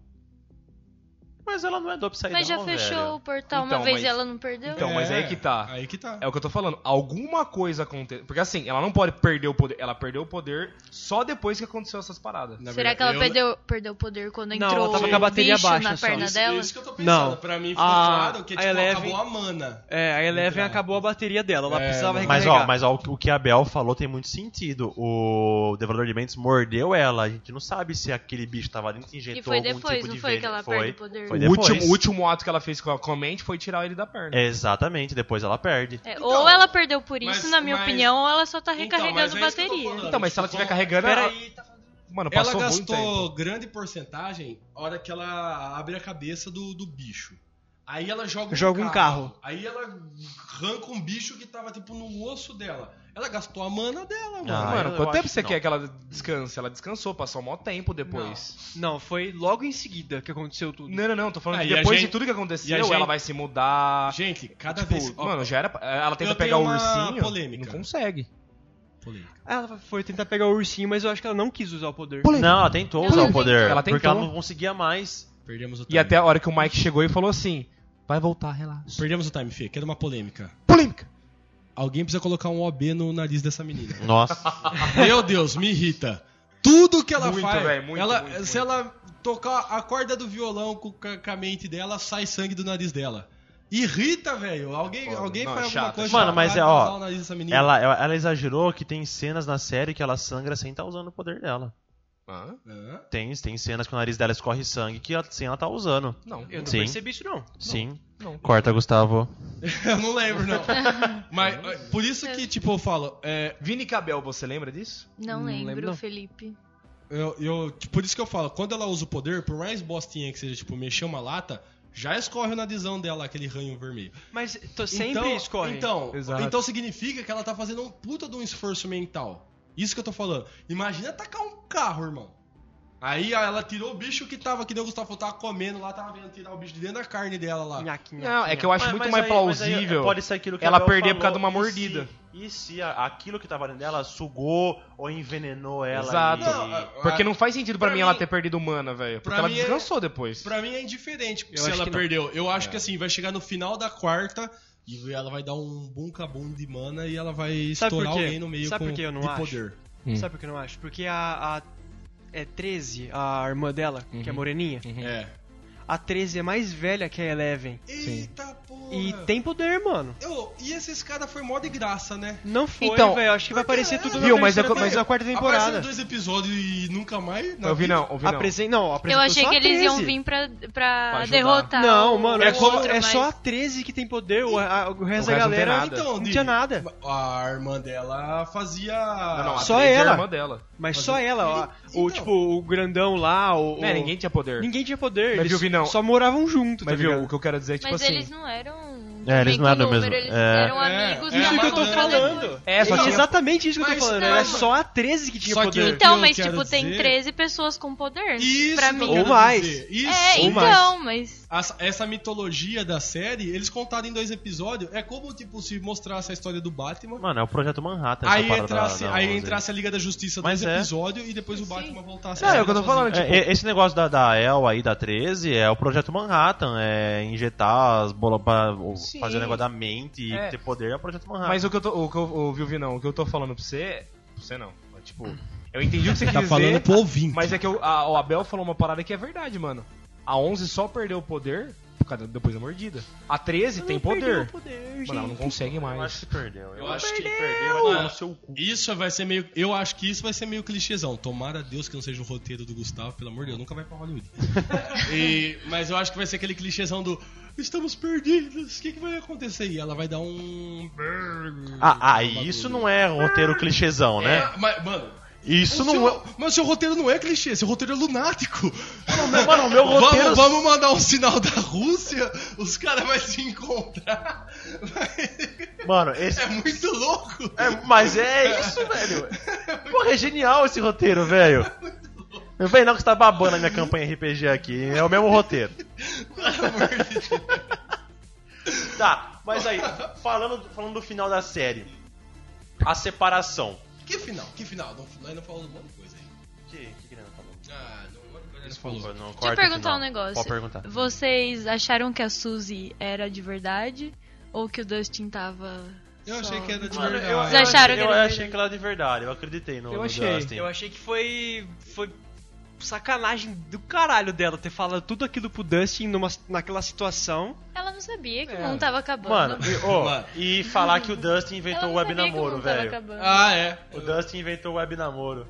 A: Mas ela não é do Upside
E: Mas já
A: Down,
E: fechou
A: velho.
E: o portal
B: Então,
E: uma vez
B: mas-
E: e ela não perdeu?
B: Então, mas aí que tá.
C: Aí que tá.
B: É o que eu tô falando. Alguma coisa aconteceu. Porque assim, ela não pode perder o poder. Ela perdeu o poder só depois que aconteceu essas paradas.
C: Na
E: Será
C: verdade,
E: que ela
C: eu-
E: perdeu, perdeu o poder quando
D: Não,
E: entrou
D: ela tava com a bateria
E: bicho
D: baixa
E: na
D: só.
E: perna
C: Isso,
E: dela?
C: isso que eu tô pensando.
D: Não.
C: Pra mim ficou
D: A-
C: claro que
D: a
C: tipo,
D: Eleven-
C: acabou a mana.
D: É, a Eleven acabou a bateria dela, ela
C: É,
D: precisava
C: não.
A: Mas,
D: recarregar.
A: ó, mas ó, o que a Bel falou tem muito sentido. O Devorador de Mentes mordeu ela. A gente não sabe se aquele bicho tava dentro e injetou
E: Que foi
A: algum
E: depois,
A: tipo
E: não
A: de
E: foi
A: veneno.
E: que ela
A: foi.
E: perde o poder?
A: Foi
B: O
A: depois.
B: último, o último ato que ela fez com a, com a mente foi tirar ele da perna.
A: Exatamente, depois ela perde.
E: É,
C: Então,
E: ou ela perdeu por isso,
C: mas-
E: na minha
C: mas-
E: opinião, ou ela só tá
C: Então,
E: recarregando
C: é tô
E: bateria.
B: Então, mas se ela estiver
C: como-
B: carregando. ela-
D: Peraí, tá
B: Mano,
C: Ela gastou
B: tempo.
C: grande porcentagem a hora que ela abre a cabeça do, do bicho. Aí ela joga um,
D: Joga um carro.
C: Aí ela arranca um bicho que tava tipo no osso dela. Ela gastou a mana dela, mano.
A: Ah,
B: Mano,
A: eu- eu
B: quanto tempo você
A: que
B: quer
A: não.
B: que ela descanse? Ela descansou, passou um maior tempo depois.
D: Não, foi logo em seguida que aconteceu tudo.
B: Não, não, não, tô falando
C: Ah,
B: que
C: e
B: depois
C: gente-
B: de tudo que
C: e
B: aconteceu,
C: gente-
B: ela vai se mudar.
C: Gente, cada
B: Tipo,
C: vez.
B: mano, já era. Ela tenta
C: eu
B: pegar
C: tenho
B: o
C: uma
B: ursinho.
C: polêmica.
B: Não consegue.
C: polêmica.
D: Ela foi tentar pegar o ursinho, mas eu acho que ela não quis usar o poder.
A: Não, ela tentou usar o poder.
B: Ela
A: Porque
B: tentou.
A: ela não conseguia mais.
C: Perdemos o
B: E
C: time.
B: até a hora que o Mike chegou e falou assim: vai voltar, relaxa.
C: Perdemos o time, Fê. Quero uma polêmica.
B: Polêmica!
C: Alguém precisa colocar um OB no nariz dessa menina.
A: Nossa.
C: Meu Deus, me irrita. Tudo que ela
B: Muito,
C: faz.
B: velho, muito,
C: ela,
B: muito,
C: se
B: muito.
C: ela tocar a corda do violão com, com a mente dela, sai sangue do nariz dela. Irrita, velho. Alguém,
B: Foda.
C: alguém
B: Não,
C: faz
B: é
C: alguma
B: chato,
C: coisa pra
A: Mano, mas é, ó,
C: o nariz dessa menina.
A: Ela, ela, ela exagerou que tem cenas na série que ela sangra sem estar usando o poder dela. Tem, tem cenas que o nariz dela escorre sangue que sem ela tá usando.
B: Não,
D: Eu não
A: Sim.
D: percebi isso, não.
A: Sim.
B: não.
A: Corta, Gustavo.
C: Eu não lembro, não. Mas por isso que, tipo, eu falo, é,
B: Vini Cabel, você lembra disso?
E: Não
D: Não
E: lembro,
D: lembro, não.
E: Felipe.
C: eu, eu- tipo, por isso que eu falo, quando ela usa o poder, por mais bostinha que seja, tipo, mexer uma lata, já escorre na visão dela aquele ranho vermelho.
D: Mas tô- sempre
C: então,
D: escorre.
C: Então,
B: Exato.
C: então significa que ela tá fazendo um puta de um esforço mental. Isso que eu tô falando. Imagina tacar um carro, irmão. Aí ela tirou o bicho que tava, que nem o Gustavo falou, tava comendo lá, tava vendo tirar o bicho de dentro da carne dela lá.
D: Nhaque, nhaque,
B: Não, é que eu acho
A: Mas-
B: muito
A: mas
B: mais
A: aí-
B: plausível.
A: pode ser aquilo que a
B: ela perder por causa de uma
A: E se-
B: mordida.
A: E se aquilo que tava dentro dela sugou ou envenenou ela?
B: Exato.
A: e-
C: Não,
B: Porque não faz sentido pra,
C: Pra
B: mim
C: mim-
B: ela ter perdido mana, velho. Porque ela
C: é-
B: descansou depois.
C: Pra mim é indiferente
D: Eu
C: se ela perdeu. Eu acho que assim, vai chegar no final da quarta e ela vai dar um bum cabum de mana e ela vai
D: Sabe
C: estourar alguém no meio
D: Sabe
C: com,
D: por que eu não
C: de
D: acho?
C: poder.
B: Hum.
D: Sabe por que eu não acho? Porque a, a é 13, a irmã dela, que é moreninha.
C: É.
D: A 13 é mais velha que a Eleven.
C: Eita porra.
D: E tem poder, mano.
C: Eu- e esse escada foi mó de graça, né?
D: Não foi,
B: Então,
D: velho. Acho que vai aparecer
C: é,
D: tudo
B: viu,
D: na,
B: mas
D: terceira,
B: é- mas
D: na quarta
C: Apareceu
D: temporada.
C: dois episódios e nunca mais. na
B: Eu vi não, eu vi não.
D: Apresen... Não,
E: Eu achei
D: só
E: que
D: a
E: eles
D: 13.
E: iam vir pra, pra,
B: Pra
E: derrotar.
D: Não,
E: o-
D: mano,
E: o
D: é, só,
E: outro,
D: é
E: mas-
D: só a 13 que tem poder. O, a- o resto da
B: resto não
D: galera
B: nada.
D: não tinha nada.
C: A irmã dela fazia.
B: Não, não, a
D: Só
B: 13 é a
D: ela.
B: irmã dela.
D: Mas
C: Mas
D: só ela, ó. O,
C: Então.
D: tipo, o grandão lá, o...
B: É,
D: o-
B: ninguém tinha poder.
D: Ninguém tinha poder.
B: Mas
D: eles
B: viu, Vinão?
D: só moravam junto, tá
B: Mas viu,
D: ligado?
B: o que eu quero dizer é que, tipo
E: Mas
B: assim...
E: eles não eram.
A: É, eles não eram
E: com
A: mesmo,
E: Eles
A: é.
E: eram
C: É,
E: amigos
C: é,
E: da
D: Isso que eu tô falando.
B: É, só
D: É
B: tinha-
D: exatamente isso que eu tô falando.
C: cara,
D: Era só a 13 que tinha
C: Só que
D: poder.
C: eu-
E: Então, mas tipo, tem
C: dizer-
E: 13 pessoas com poder.
C: Isso
E: pra
C: que
E: mim.
D: Ou mais.
C: dizer. Isso.
E: É,
D: Ou mais.
E: então, mas.
C: Essa, mitologia da série, eles contaram em dois episódios. É como, tipo, se mostrasse a história do Batman.
A: Mano, é o Projeto Manhattan.
C: Aí entrasse,
A: da- da
C: aí
A: 11.
C: entrasse a Liga da Justiça
A: Mas
C: dois
A: é.
C: episódios e depois o Batman voltasse.
B: Não,
C: a
B: é o que eu tô falando, tipo-
A: É, esse negócio da, da El aí, da 13, é o Projeto Manhattan. É injetar as bolas pra o-
B: Sim.
A: fazer o negócio da mente e
B: É.
A: ter poder é o Projeto Manhattan.
B: Mas o que eu tô... O que eu, o, viu, Vinão? O que eu tô falando pra você... Pra você não. mas, Tipo, eu entendi o que você quis
C: Tá
B: dizer.
C: falando pro ouvinte.
B: Mas é que eu- a- o Abel falou uma parada que é verdade, mano. A 11 só perdeu o poder depois da mordida. A 13 tem
D: Perdeu
B: poder.
D: poder,
B: Mano, ela não consegue
A: eu
B: mais.
A: acho que perdeu. Eu,
C: Eu
A: acho
C: acho
A: que perdeu vai tomar no seu cu.
C: Isso vai ser meio. Eu acho que isso vai ser meio clichêzão. Tomara a Deus que não seja o roteiro do Gustavo, pelo amor de Deus, nunca vai pra Hollywood. E- mas eu acho que vai ser aquele clichêzão do. Estamos perdidos, o que, que vai acontecer? E ela vai dar um.
A: Ah, ah, isso não é roteiro clichêzão, né?
C: É, mas, mano.
A: Isso
C: o
A: não
C: seu-
A: é.
C: Mas o seu roteiro não é clichê, seu roteiro é lunático.
A: Mano, o meu roteiro.
C: Vamos, vamos mandar um sinal da Rússia, os caras vão se encontrar.
A: Mano, esse.
C: É muito louco.
A: É, mas é isso, velho. Porra, é genial esse roteiro, velho. Não vem não que você tá babando a minha campanha RPG aqui. É o mesmo roteiro. Tá, mas aí, falando, falando do final da série. A separação.
C: Que final? Que final? Não, nós não falamos um monte de coisa aí.
A: Que, que, que ele não falou?
C: Ah, não, um de coisa
A: Desculpa,
C: falou.
A: não,
E: Deixa eu perguntar um negócio.
A: Pode perguntar.
E: Vocês acharam que a Suzy era de verdade? Ou que o Dustin tava.
C: Eu
E: só-
C: achei que era de verdade.
A: eu,
E: Vocês
A: eu
E: acharam
A: achei,
E: que
A: eu
E: era de
A: achei que ela era de verdade, eu acreditei no,
B: Eu
A: no
B: achei.
A: Dustin.
D: Eu achei que foi. Foi sacanagem do caralho dela ter falado tudo aquilo pro Dustin numa, naquela situação.
E: Ela não sabia que
B: É.
E: o mundo tava acabando.
A: Mano, e,
C: Mano.
A: e falar que o Dustin inventou o web namoro, velho.
E: acabando.
C: Ah, é.
A: O Dustin inventou o web namoro.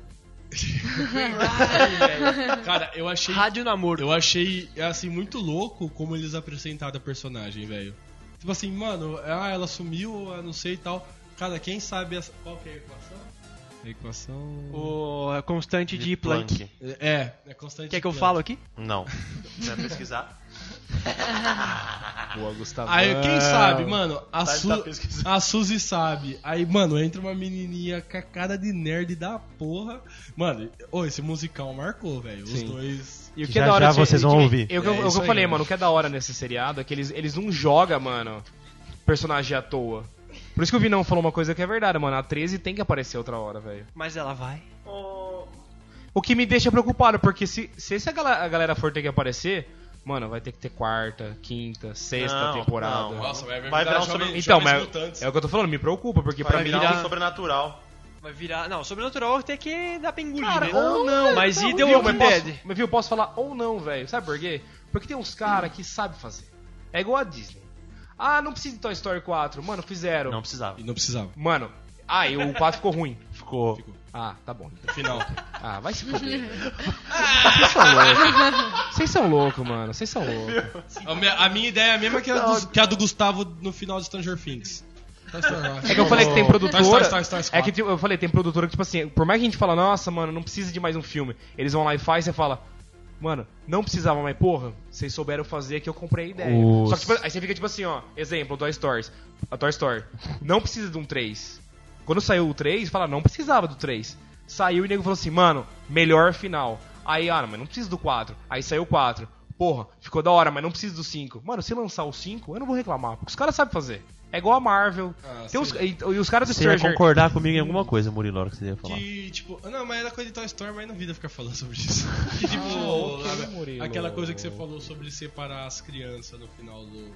C: Cara, eu achei.
D: Rádio namoro.
C: Eu achei, assim, muito louco como eles apresentaram a personagem, velho. Tipo assim, mano, ah, ela sumiu, eu não sei e tal. Cara, quem sabe essa... qual que é a equação? A equação.
D: O a constante de, Planck.
C: É, é constante.
D: Quer que eu
C: Planck.
D: falo aqui?
A: Não. Você vai pesquisar?
B: Boa, Gustavo.
C: Aí, quem sabe, mano, a,
A: Tá-
C: Su...
A: tá
C: a Suzy sabe. Aí, mano, entra uma menininha com a cara de nerd da porra. Mano, ô, esse musical marcou, velho. Os dois.
B: E o que
A: Já,
B: é da hora
A: já
B: desse-
A: vocês vão
B: que-
A: ouvir.
B: Eu,
C: É,
B: eu, eu,
C: aí,
B: falei,
C: mano.
B: mano, o que é da hora nesse seriado é que eles, eles não jogam, mano, personagem à toa. Por isso que o Vinão falou uma coisa que é verdade, mano. A 13 tem que aparecer outra hora, velho.
D: Mas ela vai.
B: O que me deixa preocupado, porque se, se essa gala- a galera for ter que aparecer, mano, vai ter que ter quarta, quinta, sexta
A: Não,
B: temporada.
A: não.
C: Nossa, vai,
A: Vai virar um
B: Então,
C: jovens
B: é o que eu tô falando, me preocupa, porque
A: Vai
B: pra mim.
A: virar
D: virar-
A: um sobrenatural.
D: Vai virar. Não, sobrenatural até que dá pra engolir,
B: Cara,
D: né?
B: ou não.
D: Mas e The
B: viu,
D: Walking
B: mas posso-
D: Dead?
B: Mas viu, eu posso falar ou não, velho. Sabe por quê? Porque tem uns caras que sabem fazer. É igual a Disney. Ah, não precisa de Toy Story 4. Mano, fizeram.
A: Não precisava.
C: E não precisava.
B: Mano, ah, e o 4 ficou ruim.
A: Ficou.
C: Ficou.
B: Ah, tá bom.
C: No final.
B: Ah, vai se fuder. Vocês são loucos. Vocês são loucos, mano. Vocês são loucos.
C: A minha, ideia é a mesma que a, do, que a do Gustavo no final de Stranger Things.
B: É que eu falei que tem
C: Story,
B: produtora.
C: Toy Story
B: É
C: 4.
B: que tipo, eu falei, tem produtora que, tipo assim, por mais que a gente fala, nossa, mano, não precisa de mais um filme. Eles vão lá e faz, você fala, mano, não precisava, mas porra, vocês souberam fazer que eu comprei a ideia.
A: Os-
B: Só que tipo, aí você fica tipo assim, ó, exemplo, Toy Stories. A Toy Story. Não precisa de um 3. Quando saiu o 3, fala, não precisava do 3. Saiu e o nego falou assim, mano, melhor final. Aí, ah, mas não precisa do 4. Aí saiu o 4. Porra, ficou da hora, mas não precisa do 5. Mano, se lançar o 5, eu não vou reclamar, porque os caras sabem fazer. É igual a Marvel.
C: Ah,
B: Tem e, e os caras do
A: Você ia
B: Stranger...
A: concordar comigo em alguma coisa, Murilo, na hora que você ia falar.
C: Que, tipo, não, mas era coisa de Toy Story, mas não vida ficar falando sobre isso. Que, tipo,
B: Ah, ok,
C: a- aquela coisa que você falou sobre separar as crianças no final do,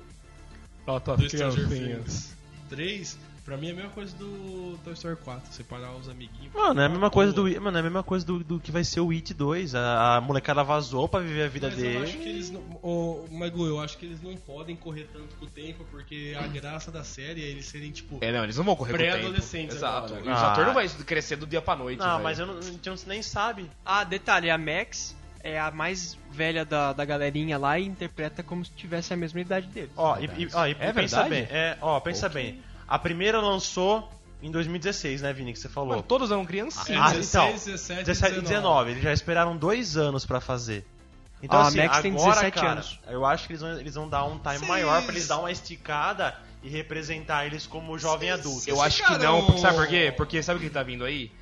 B: Ó, tá,
C: do Stranger Things 3, pra mim é a mesma coisa do Toy Story 4, separar os amiguinhos.
A: Mano, é a mesma coisa do, mano, é a mesma coisa do, do que vai ser o It 2. A, a molecada vazou pra viver a vida
C: Mas eu acho que
A: dele.
C: eles não. Ô, Magu, eu acho que eles não podem correr tanto com o tempo, porque a graça da série é eles serem, tipo.
B: É, não, eles não vão correr com o tempo.
C: Pré-adolescentes
B: Exato.
C: agora.
B: E os
A: Ah.
B: atores não vai crescer do dia pra noite,
A: Não,
B: velho.
A: mas eu não, a gente nem sabe.
D: Ah, detalhe, a Max é a mais velha da, da galerinha lá e interpreta como se tivesse a mesma idade dele.
A: Ó, e, e- ó, e
B: É
A: pensa
B: verdade?
A: bem. É, ó, pensa bem. A primeira lançou em 2016, né, Vini, que você falou.
B: Mano, todos eram criancinhas.
A: Ah,
C: 16,
A: então,
C: 17,
A: 17 e 19. Eles já esperaram dois anos pra fazer. Então,
D: Ah, a
A: assim,
D: Max
A: agora,
D: tem 17
A: cara,
D: anos.
A: eu acho que eles vão, eles vão dar um time
C: Vocês-
A: maior pra eles dar uma esticada e representar eles como jovem
C: Vocês-
A: adulto.
B: Eu acho que não, porque, sabe por quê? Porque sabe o que tá vindo aí?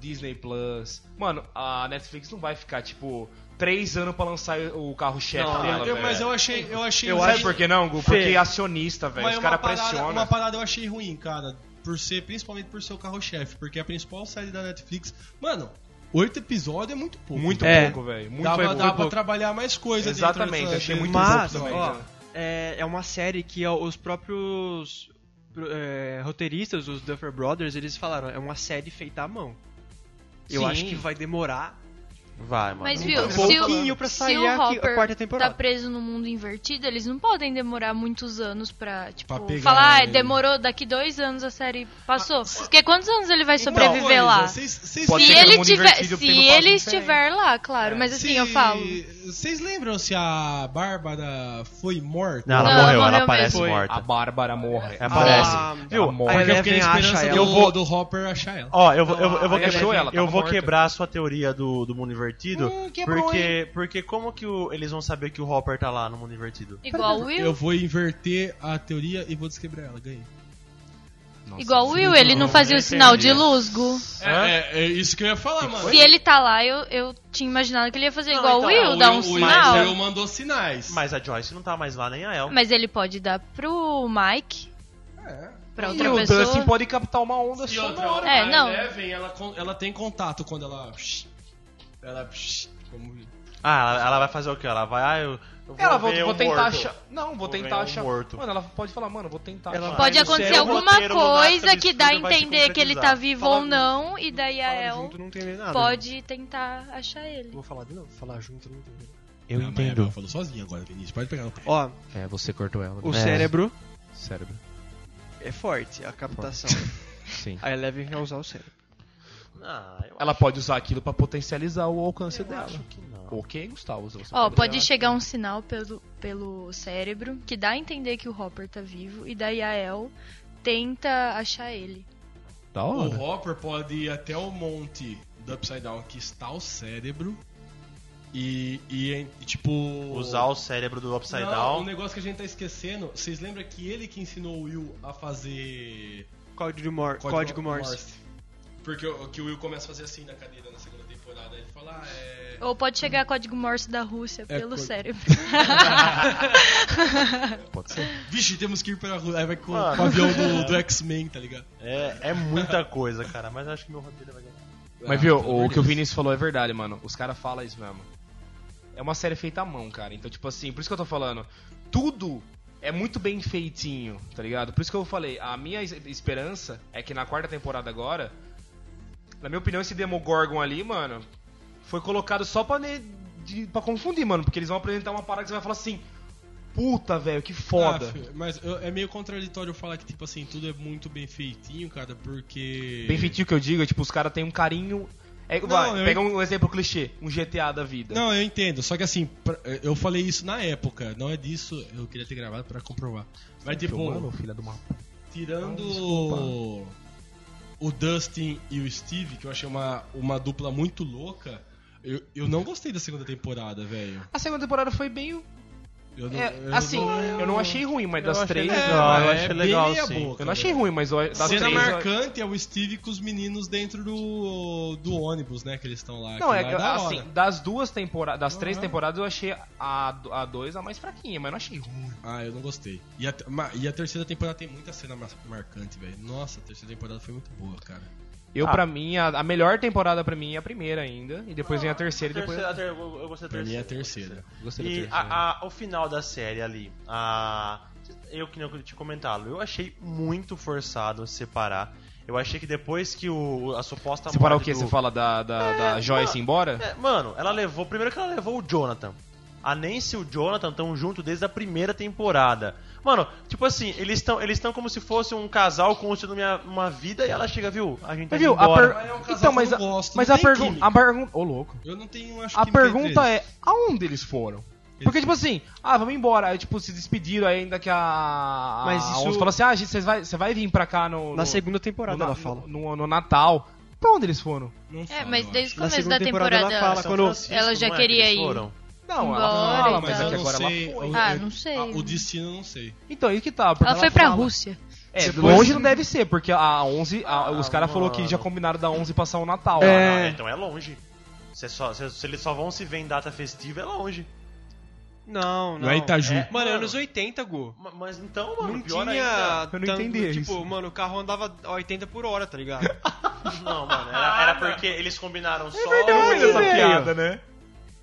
B: Disney Plus. Mano, a Netflix não vai ficar, tipo, três anos pra lançar o carro-chefe
C: Não,
B: dela,
C: eu- mas eu achei. Eu achei
B: Eu
C: um
B: sabe
C: jeito-
B: por que não, Gu?
A: Fê.
B: Porque é acionista, velho. Os
C: uma
B: caras
C: parada,
B: pressionam.
C: uma parada eu achei ruim, cara. Por ser, principalmente por ser o carro-chefe. Porque a principal série da Netflix. Mano, oito episódios é muito pouco.
B: Muito
D: É.
B: pouco, velho. Muito
C: Dava,
B: foi, foi
C: pra
B: pouco.
C: trabalhar mais coisas
B: Exatamente, achei muito
D: Mas,
B: pouco também.
D: ó, é, é uma série que ó, os próprios é, roteiristas, os Duffer Brothers, eles falaram, é uma série feita à mão. Eu
B: Sim.
D: acho que vai demorar
A: Vai, mano.
E: Mas viu,
D: um
E: se
D: pouquinho
E: o,
D: pra
E: se
D: sair
E: o
D: a, qui- a
E: Hopper
D: quarta
E: tá
D: temporada.
E: preso no mundo invertido, eles não podem demorar muitos anos pra, tipo,
C: Pra
E: falar, ah, demorou, daqui dois anos a série passou. Porque quantos anos ele vai
C: Uma
E: sobreviver
C: coisa,
E: lá?
C: Vocês
B: Pode
E: Se ele tiver, se ele estiver lá, claro, mas assim,
C: se-
E: eu falo.
C: Vocês lembram se a Bárbara foi morta?
A: Não, ela
E: Não,
A: morreu, ela aparece morta.
B: A Bárbara morre.
A: É, aparece.
D: Ah,
A: Viu?
B: ela
C: Porque eu fiquei na esperança do,
D: ela.
A: vou-
C: do Hopper achar ela.
A: Ó, eu vou,
B: ele
A: quebrar,
B: ela,
A: a sua teoria do, do mundo invertido.
B: Hum, quebrou,
A: porque, porque como que o- eles vão saber que o Hopper tá lá no mundo invertido?
E: Igual o Will.
C: Eu vou inverter a teoria e vou desquebrar ela, ganhei.
B: Nossa,
E: Igual o Will, ele não fazia o sinal de luz, Gu.
A: Hã?
C: É, é, é isso que eu ia falar, mano.
E: Se ele tá lá, eu, eu tinha imaginado que ele ia fazer
A: Não,
E: igual
A: então,
E: o Will,
C: o
E: dar um
C: o
E: sinal.
C: Will mandou sinais.
A: Mas a Joyce não tá mais lá, nem a El.
E: Mas ele pode dar pro Mike, pra
B: E
E: outra
B: o
E: pessoa.
B: Dustin pode captar uma onda
C: E outra.
E: É,
C: a
E: não.
C: Eleven, ela, ela tem contato quando ela... Ela... Como...
A: Ah, ela, ela vai fazer o quê? Ela vai, ah, eu, eu vou
B: Ela vou, vou tentar
A: morto.
B: achar. Não, vou,
A: Vou
B: tentar
A: um
B: achar.
A: morto.
B: Mano, ela pode falar, mano, vou tentar
D: Ela
B: achar.
E: Pode acontecer alguma coisa que dá a entender que ele tá vivo
D: Fala-
E: ou não, e daí a El
D: junto não tem nada.
E: pode tentar achar ele.
D: Vou falar de novo. Falar junto não tem nada.
A: Eu
C: Ah,
A: entendo.
C: Ela falou sozinha agora, Vinícius. Pode pegar no pé.
D: Ó,
B: É, você cortou ela.
D: o
A: É.
D: cérebro
B: Cérebro.
D: é forte, a captação.
B: Sim.
D: a Eleven vai usar o cérebro.
A: Ah, eu
B: Ela pode usar aquilo pra potencializar o alcance dela.
A: acho que não.
B: Ok, Gustavo?
E: Ó, pode
B: usar.
E: chegar um sinal pelo, pelo cérebro que dá a entender que o Hopper tá vivo, e daí a El tenta achar ele.
B: Da
C: O
B: hora.
C: Hopper pode ir até o monte do Upside Down que está o cérebro e, e tipo...
A: Usar o cérebro do Upside
C: Não,
A: Down.
C: um negócio que a gente tá esquecendo, vocês lembram que ele que ensinou o Will a fazer
D: Código, Mor Código Morse.
C: Porque o que o Will começa a fazer assim na cadeira na segunda temporada, ele fala, ah, é...
E: Ou pode chegar código Morse da Rússia
C: É,
E: pelo
C: co-
E: cérebro.
B: Pode ser.
C: Vixe, temos que ir pra rua, aí vai com,
A: Mano.
C: o avião do, do X-Men, tá ligado?
A: É, é muita coisa, cara. Mas acho que meu roteiro vai ganhar.
B: Mas
C: Ah,
B: viu, o que o. Vinícius falou é verdade, mano. Os caras falam isso mesmo. É uma série feita à mão, cara. Então, tipo assim, por isso que eu tô falando. Tudo é muito bem feitinho, tá ligado? Por isso que eu falei, a minha es- esperança é que na quarta temporada agora, na minha opinião, esse Demogorgon ali, mano, foi colocado só pra, ne, de, pra confundir, mano. Porque eles vão apresentar uma parada que você vai falar assim. Puta, velho, que foda.
C: Ah, mas eu- é meio contraditório falar que, tipo assim, tudo é muito bem feitinho, cara, porque.
B: Bem feitinho que eu digo, é, tipo, os caras têm um carinho. É, vai,
C: eu-
B: pega um exemplo clichê, um GTA da vida.
C: Não, eu entendo. Só que assim, eu falei isso na época. Não é disso. Eu queria ter gravado pra comprovar. Mas tipo,
B: Filmando, filha
C: tirando
B: Não,
C: o Dustin e o Steve, que eu achei uma, uma dupla muito louca, eu, eu não gostei da segunda temporada, velho.
B: A segunda temporada foi bem.
C: Eu não-
B: é,
C: eu
B: assim,
C: não-
B: eu não achei ruim, mas das
A: achei
B: três.
A: legal,
B: eu-
C: é
A: achei legal, sim.
C: boca,
B: Eu não achei
C: velho.
B: ruim, mas das
C: Cena
B: três.
C: marcante é o Steve com os meninos dentro do, do ônibus, né? Que eles estão lá.
B: Não, é
C: lá da
B: assim,
C: hora.
B: das duas temporadas, das três temporadas eu achei a, a dois a mais fraquinha, mas não achei ruim.
C: Ah, eu não gostei. E a, e a terceira temporada tem muita cena mar- marcante, velho. Nossa, a terceira temporada foi muito boa, cara.
B: Eu,
A: Ah.
B: pra mim, a, a melhor temporada pra mim é a primeira ainda, e depois vem a terceira e depois.
A: terceira, a ter- eu gostei da
C: Pra mim é a
A: terceira.
C: terceira.
B: Gostei da
A: E
B: terceira.
A: a- a- o final da série ali, a, eu que não tinha comentado, eu achei muito forçado separar. Eu achei que depois que o, a suposta
B: Separar o que?
A: do-
B: Você fala da, da, da Joyce ir embora?
A: É, mano, ela levou. Primeiro que ela levou o Jonathan. A Nancy e o Jonathan estão juntos desde a primeira temporada. Mano, tipo assim, eles estão eles estão como se fosse um casal construindo uma, uma vida e ela chega, viu? A gente tá
B: Mas viu,
A: indo
B: a
A: embora.
B: per...
C: É um
B: Então, mas,
C: eu
B: a,
C: não gosto,
B: mas a pergunta.
C: química.
B: A pergunta. Ô, louco.
C: Eu não tenho, acho
B: A
C: entre
B: pergunta é: aonde eles foram? Porque, tipo assim, ah, vamos embora. Aí, tipo, se despediram aí ainda que a.
D: Mas
B: a
D: isso-
B: Onze falou assim: ah, gente, você vai, você vai vir pra cá no.
D: Na
B: no-
D: segunda
B: no,
D: temporada
B: na-
D: ela fala.
B: no, no Natal. Pra onde eles foram?
C: Não
E: É,
C: fala,
E: mas desde o começo da
D: temporada
E: temporada,
D: ela fala
A: São
D: quando-
E: ela já
A: não é que
E: queria
A: eles
E: ir.
A: foram?
B: Não,
E: Embora
B: ela fala,
E: e
B: mas é que
C: eu
B: agora
C: não sei.
B: ela foi.
E: Ah, não sei.
C: ah, o destino eu não sei.
B: Então, aí que tá. porque
E: Ela foi pra
B: fala-
E: Rússia.
B: É,
C: Depois-
B: longe não deve ser, porque a 11, a-
A: Ah,
B: os caras falaram que já combinaram da 11 passar o Natal.
D: É.
B: lá.
A: Ah, então é longe. Cê só, cê- se eles só vão se ver em data festiva, é longe.
D: Não, não.
C: Não é Itaju.
A: É.
D: Mano, anos 80, Gu.
A: Ma- Mas então, mano,
D: Não
A: pior
D: tinha.
A: ainda.
B: Eu não
D: tanto-
B: entendi
D: Tipo,
B: isso.
D: mano, o carro andava a 80 por hora, tá ligado?
A: Não, mano, era, era porque eles combinaram só.
B: Mas essa
D: velho.
B: piada, né?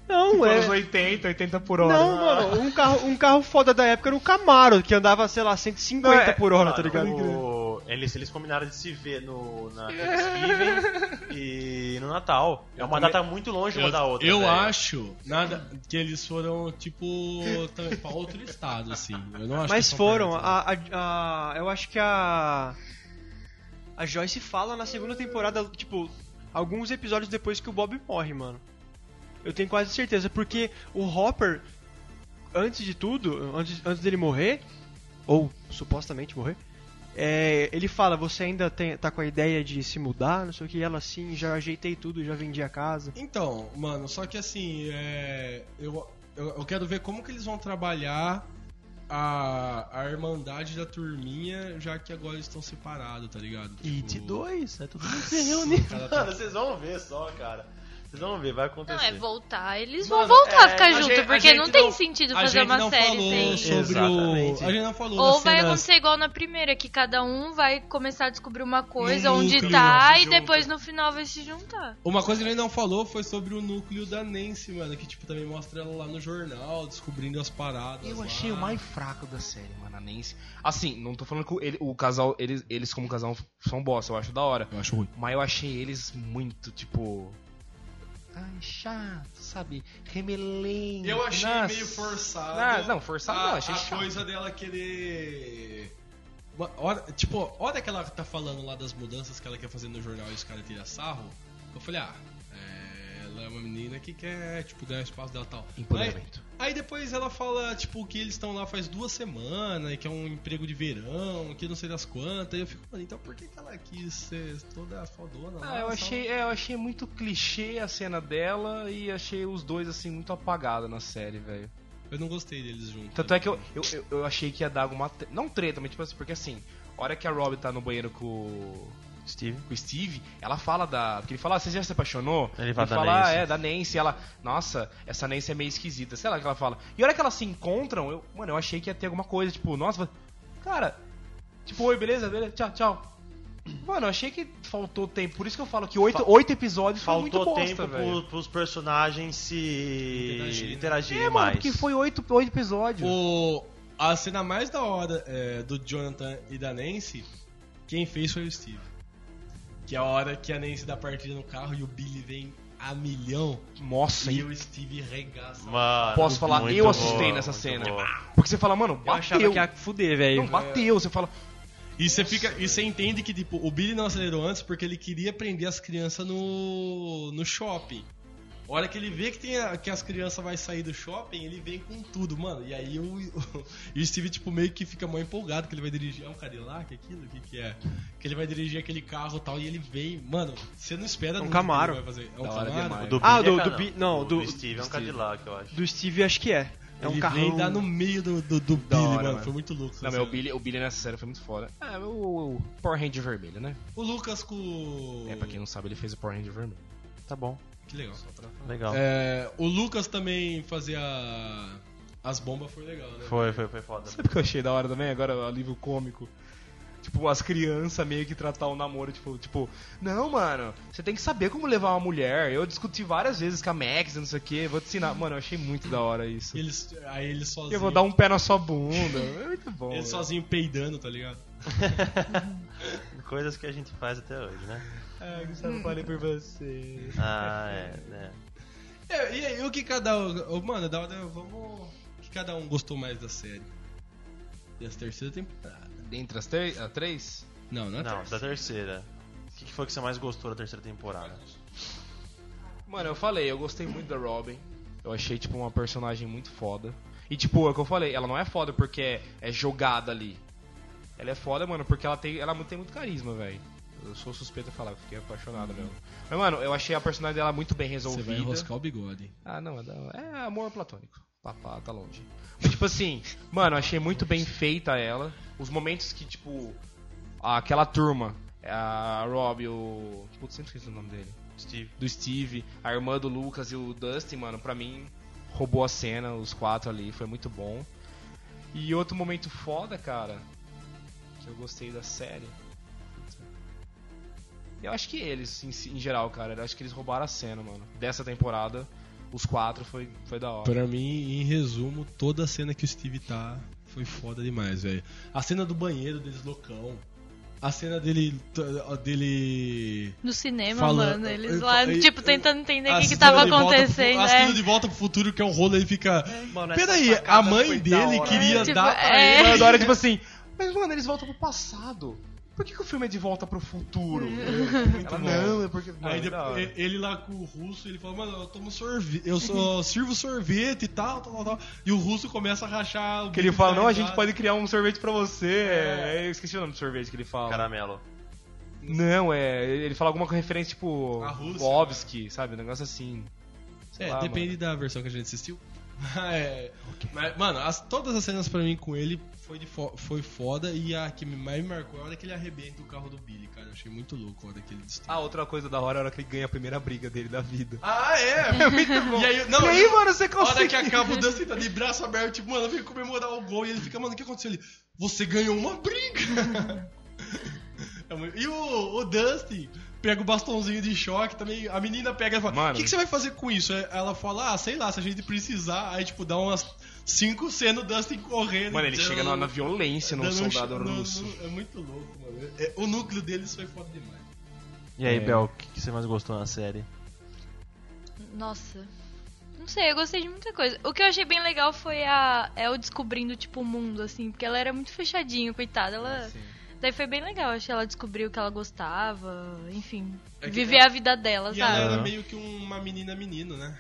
D: Não,
B: Anos 80, 80 por hora.
D: Não, mano, um carro, um carro foda da época era o Camaro, que andava, sei lá, 150
B: Não, é-
D: por hora, tá ligado?
A: o- Eles, eles combinaram de se ver no, na Thanksgiving e no Natal. É uma data muito longe uma
C: Eu,
A: da outra.
C: eu
A: velho.
C: acho nada, que eles foram, tipo, pra outro estado, assim. Eu não acho
D: Mas foram, a, a- a- eu acho que a. A Joyce fala na segunda temporada, tipo, alguns episódios depois que o Bob morre, mano. Eu tenho quase certeza, porque o Hopper, antes de tudo, antes, antes dele morrer, ou supostamente morrer, é, ele fala, você ainda tem, tá com a ideia de se mudar, não sei o que, e ela assim, já ajeitei tudo, já vendi a casa.
C: Então, mano, só que assim, é, eu, eu, eu quero ver como que eles vão trabalhar a, a irmandade da turminha, já que agora eles estão separados, tá ligado? Tipo,
A: 2, é tudo mundo se reunir.
C: cara tá-
A: Mano, vocês vão ver só, cara. Vocês vão ver, vai
E: Não,
A: acontecer.
E: é voltar. Eles
C: Mano,
E: vão voltar a
A: é,
E: ficar
C: a
E: junto,
C: gente- a
E: porque
C: gente
E: não tem
C: não-
E: sentido
C: a
E: fazer
C: gente
E: uma
C: não
E: série
C: falou
E: sem.
C: sobre
A: Exatamente.
C: o. A gente não falou
E: Ou vai
C: cenas-
E: acontecer igual na primeira, que cada um vai começar a descobrir uma coisa, onde tá, e depois no final vai se juntar.
C: Uma coisa que ele não falou foi sobre o núcleo da Nancy, mano, que tipo também mostra ela lá no jornal, descobrindo as paradas.
B: Eu
C: lá.
B: achei o mais fraco da série, mano, a Nancy. Assim, não tô falando que o, ele- o casal, eles, eles como casal são bosta, eu acho da hora.
C: Eu acho ruim.
B: Mas eu achei eles muito, tipo. Ai, chato, sabe? Remelento.
C: Eu achei
B: Nossa.
C: meio forçado.
B: Ah, não, forçado
C: a,
B: não, achei
C: a
B: chato.
C: coisa dela querer. Uma hora- tipo, hora que ela tá falando lá das mudanças que ela quer fazer no jornal e os caras tiram sarro, eu falei, ah, ela é uma menina que quer, tipo, ganhar o espaço dela e tal.
B: Empoderamento.
C: Aí, aí depois ela fala, tipo, que eles estão lá faz duas semanas, e que é um emprego de verão, que não sei das quantas, e eu fico, mano, então por que, que ela quis ser toda fodona lá?
B: Ah, eu
C: só-
B: achei, é, eu achei muito clichê a cena dela e achei os dois, assim, muito apagados na série, velho.
C: Eu não gostei deles juntos.
B: Tanto é que eu, eu, eu, eu achei que ia dar alguma. tre- Não treta, mas tipo assim, porque assim, a hora que a Rob tá no banheiro com,
A: Steve.
B: com o Steve, ela fala da. Porque ele fala, ah, você já se apaixonou?
A: Ele fala da
B: fala,
A: Nancy.
B: ah, é, da Nancy. Ela, nossa, essa Nancy é meio esquisita. Sei lá o que ela fala. E a hora que elas se encontram, eu, mano, eu achei que ia ter alguma coisa, tipo, nossa, cara, tipo, oi, beleza, beleza, tchau, tchau. Mano, eu achei que faltou tempo. Por isso que eu falo que oito, oito episódios foi muito
A: Faltou
B: bosta,
A: tempo pro, pros personagens se
C: Interagirem.
A: interagirem,
B: É, mano,
A: mais.
B: porque foi oito, oito episódios.
C: O, a cena mais da hora é, do Jonathan e da Nancy, quem fez foi o Steve. Que é a hora que a Nancy dá partida no carro e o Billy vem a milhão
B: Nossa,
C: e
B: e
C: o Steve regaça.
A: Mano,
B: Posso falar,
A: muito
B: eu assustei
A: boa,
B: nessa
A: muito
B: cena.
A: boa.
B: Porque você fala, mano,
D: Eu
B: bateu.
D: achava que ia fuder, velho.
B: Não, bateu. Você fala,
C: E você fica, e você entende que tipo, o Billy não acelerou antes porque ele queria prender as crianças no no shopping. A hora que ele vê que, tem a- que as crianças vai sair do shopping, ele vem com tudo, mano. E aí o, o, o Steve, tipo, meio que fica mó empolgado que ele vai dirigir. É um Cadillac aquilo? O que, que é? Que ele vai dirigir aquele carro e tal. E ele vem. Mano, você não espera
D: É um
C: ele
D: Camaro.
C: vai fazer. É um Camaro.
B: demais.
A: Do
D: Ah,
A: Billy
D: do-
A: é
D: do Bi- não,
A: do,
D: do-
A: Steve é um
B: Steve.
A: Cadillac, eu acho.
D: Do Steve, acho que é. É um
C: ele
D: carrão.
C: vem dar no meio do, do, do Billy,
B: hora,
C: mano.
B: mano.
C: Foi muito louco.
B: Não, meu, o. Billy, o Billy nessa série foi muito foda. É, o, o Power Ranger vermelho, né?
C: O Lucas com.
B: É, pra quem não sabe, ele fez o Power Ranger vermelho.
A: Tá bom,
C: Que legal.
A: legal.
C: É, o Lucas também fazia as bombas, foi legal, né?
A: Foi, foi, foi foda.
B: Sabe o que eu achei da hora também? Agora, o alívio cômico. Tipo, as crianças meio que tratar o namoro, tipo, tipo, não, mano, você tem que saber como levar uma mulher. Eu discuti várias vezes com a Max, não sei o que, vou te ensinar. Mano, eu achei muito da hora isso.
C: E eles, aí ele sozinho.
B: Eu vou dar um pé na sua bunda. É muito bom.
C: Ele
B: velho.
C: sozinho peidando, tá ligado?
A: Coisas que a gente faz até hoje, né?
B: Ah, Gustavo, falei por você.
A: Ah, é, né?
C: É, e aí, o que cada um. Mano, da hora, vamos. O que cada um gostou mais da série? Dessa terceira temporada.
B: Dentre as tre- a três?
C: Não, não é
A: Não, da terceira. O que que foi que você mais gostou da terceira temporada?
B: Mano, eu falei, eu gostei muito da Robin. Eu achei, tipo, uma personagem muito foda. E, tipo, é o que eu falei, ela não é foda porque é, é jogada ali. Ela é foda, mano, porque ela tem, ela tem muito carisma, velho. Eu sou suspeito de falar, eu fiquei apaixonado mesmo. Mas, mano, eu achei a personagem dela muito bem
C: Você
B: resolvida.
C: vai enroscar o bigode.
B: Ah, não, é, é amor platônico. Papá, tá longe. Mas, tipo assim, mano, eu achei muito bem feita ela. Os momentos que, tipo, aquela turma, a Rob, o. Putz, sempre esqueci o nome dele
A: Steve.
B: do Steve, a irmã do Lucas e o Dustin, mano, pra mim roubou a cena, os quatro ali, foi muito bom. E outro momento foda, cara, que eu gostei da série. Eu acho que eles, em, em geral, cara, eu acho que eles roubaram a cena, mano. Dessa temporada, os quatro foi, foi da hora.
C: Pra mim, em resumo, toda a cena que o Steve tá foi foda demais, velho. A cena do banheiro deles loucão. A cena dele. dele.
E: No cinema,
C: Fala-
E: mano, eles lá,
C: eu-
E: tipo, tentando entender o que, que tava
C: pro-
E: acontecendo.
C: Assistindo
E: É.
C: de volta pro futuro, que é um rolo, ele fica.
D: Mano,
C: Peraí, a mãe dele queria
E: Tipo,
C: dar pra
E: é.
C: ele.
B: Da hora, tipo assim, mas mano, eles voltam pro passado. Por que, que o filme é de volta pro futuro? Ela,
C: bom.
B: não, é porque.
C: Aí
B: Mano,
C: depois, ele lá com o russo, ele fala, mano, eu tomo sorvete, eu só sirvo sorvete e tal, tal, tal, tal. E o russo começa a rachar o
B: Que ele fala, não, a gente pode criar um sorvete pra você.
C: É.
B: Eu esqueci o nome do sorvete que ele fala.
A: Caramelo.
B: Não, é. Ele fala alguma referência tipo. Wovski, sabe? Um negócio assim. Sei
C: É,
B: lá,
C: depende da versão que a gente assistiu. é, mas, mano, as- todas as cenas pra mim com ele foi, de fo- foi foda e a que mais me marcou é a hora que ele arrebenta o carro do Billy, cara. Eu achei muito louco a hora que ele destruiu.
B: Ah, outra coisa da hora é a hora que ele ganha a primeira briga dele da vida.
C: Ah, é? É muito bom. E aí, não,
B: e aí, mano, você
C: a hora
B: consegue.
C: que acaba o Dustin tá de braço aberto, tipo, mano, vem comemorar o gol e ele fica, mano, o que aconteceu ali? Você ganhou uma briga! É E o, o Dustin pega o bastãozinho de choque também. A menina pega e fala:
B: Mano.
C: O que, que você vai fazer com isso? Ela fala: Ah, sei lá, se a gente precisar. Aí, tipo, dá umas cinco cenas do Dustin correndo.
B: Mano, ele
C: dando-
B: chega na, na violência num
C: um
B: soldado
C: no-
B: russo.
C: no- é muito louco, mano. É- o núcleo deles foi foda demais.
A: E aí,
B: É.
A: Bel, o que, que você mais gostou na série?
E: Nossa. Não sei, eu gostei de muita coisa. O que eu achei bem legal foi a El descobrindo, tipo, o mundo, assim, porque ela era muito fechadinha, coitada. Ela. Daí foi bem legal, achei ela descobriu o que ela gostava, enfim.
C: É que
E: viver
C: ela-
E: a vida dela,
C: E ela
E: sabe?
C: era
A: Aham.
C: meio que uma menina-menino, né?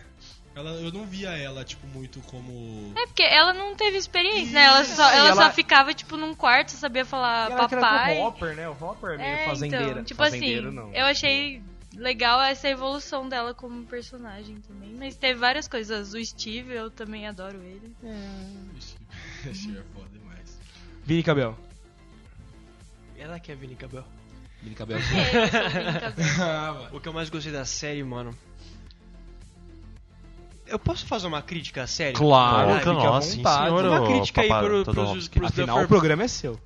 C: Ela, eu não via ela, tipo, muito como.
E: É porque ela não teve experiência, né? Ela só,
B: Isso,
E: ela
B: ela-
E: só ficava, tipo, num quarto, só sabia falar
B: E ela
E: papai.
B: o Hopper, né? O Hopper é meio
E: É,
B: fazendeira.
E: então, tipo
B: fazendeiro,
E: assim,
B: não.
E: eu achei legal essa evolução dela como personagem também. Mas teve várias coisas. O Steve, eu também adoro ele.
C: Esse é foda demais.
B: Vini Cabel.
D: Ela que é Vini Cabel.
B: Vini Cabel.
E: É, eu sou bem cabelo.
C: Ah.
D: O que eu mais gostei da série, mano. Eu posso fazer uma crítica à série?
B: Claro, à
A: nossa, sim, senhor,
D: Uma crítica aí pro, pros,
A: Todorowsky.
D: pros
B: Afinal,
D: Duffer-
B: o programa é seu.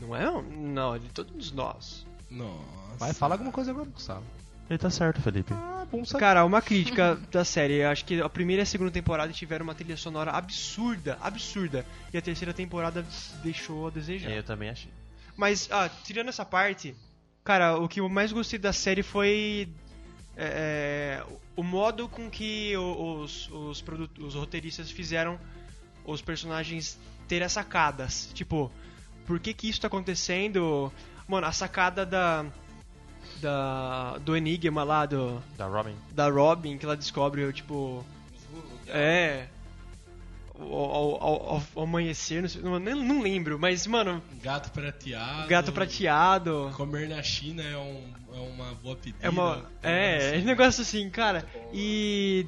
D: Não é? Não, é de todos nós.
C: Nossa.
B: Vai, fala alguma coisa agora, Gustavo.
A: Ele tá certo, Felipe.
B: Ah, bom saber.
D: Cara, uma crítica da série. Eu Acho que a primeira e a segunda temporada tiveram uma trilha sonora absurda, absurda. E a terceira temporada deixou a desejar.
A: Eu também achei.
D: Mas, ah, tirando essa parte, cara, o que eu mais gostei da série foi é, o modo com que os, os, os roteiristas fizeram os personagens terem as sacadas. Tipo, por que que isso tá acontecendo? Mano, a sacada da. da do enigma lá, do,
A: Da Robin.
D: da Robin, que ela descobre, tipo. É. Ao, ao- ao- ao amanhecer, não, sei, não, não lembro, mas, mano,
C: Gato prateado.
D: gato prateado.
C: Comer na China é, um- é uma boa pedida.
D: É uma. É, é um negócio assim, cara. E.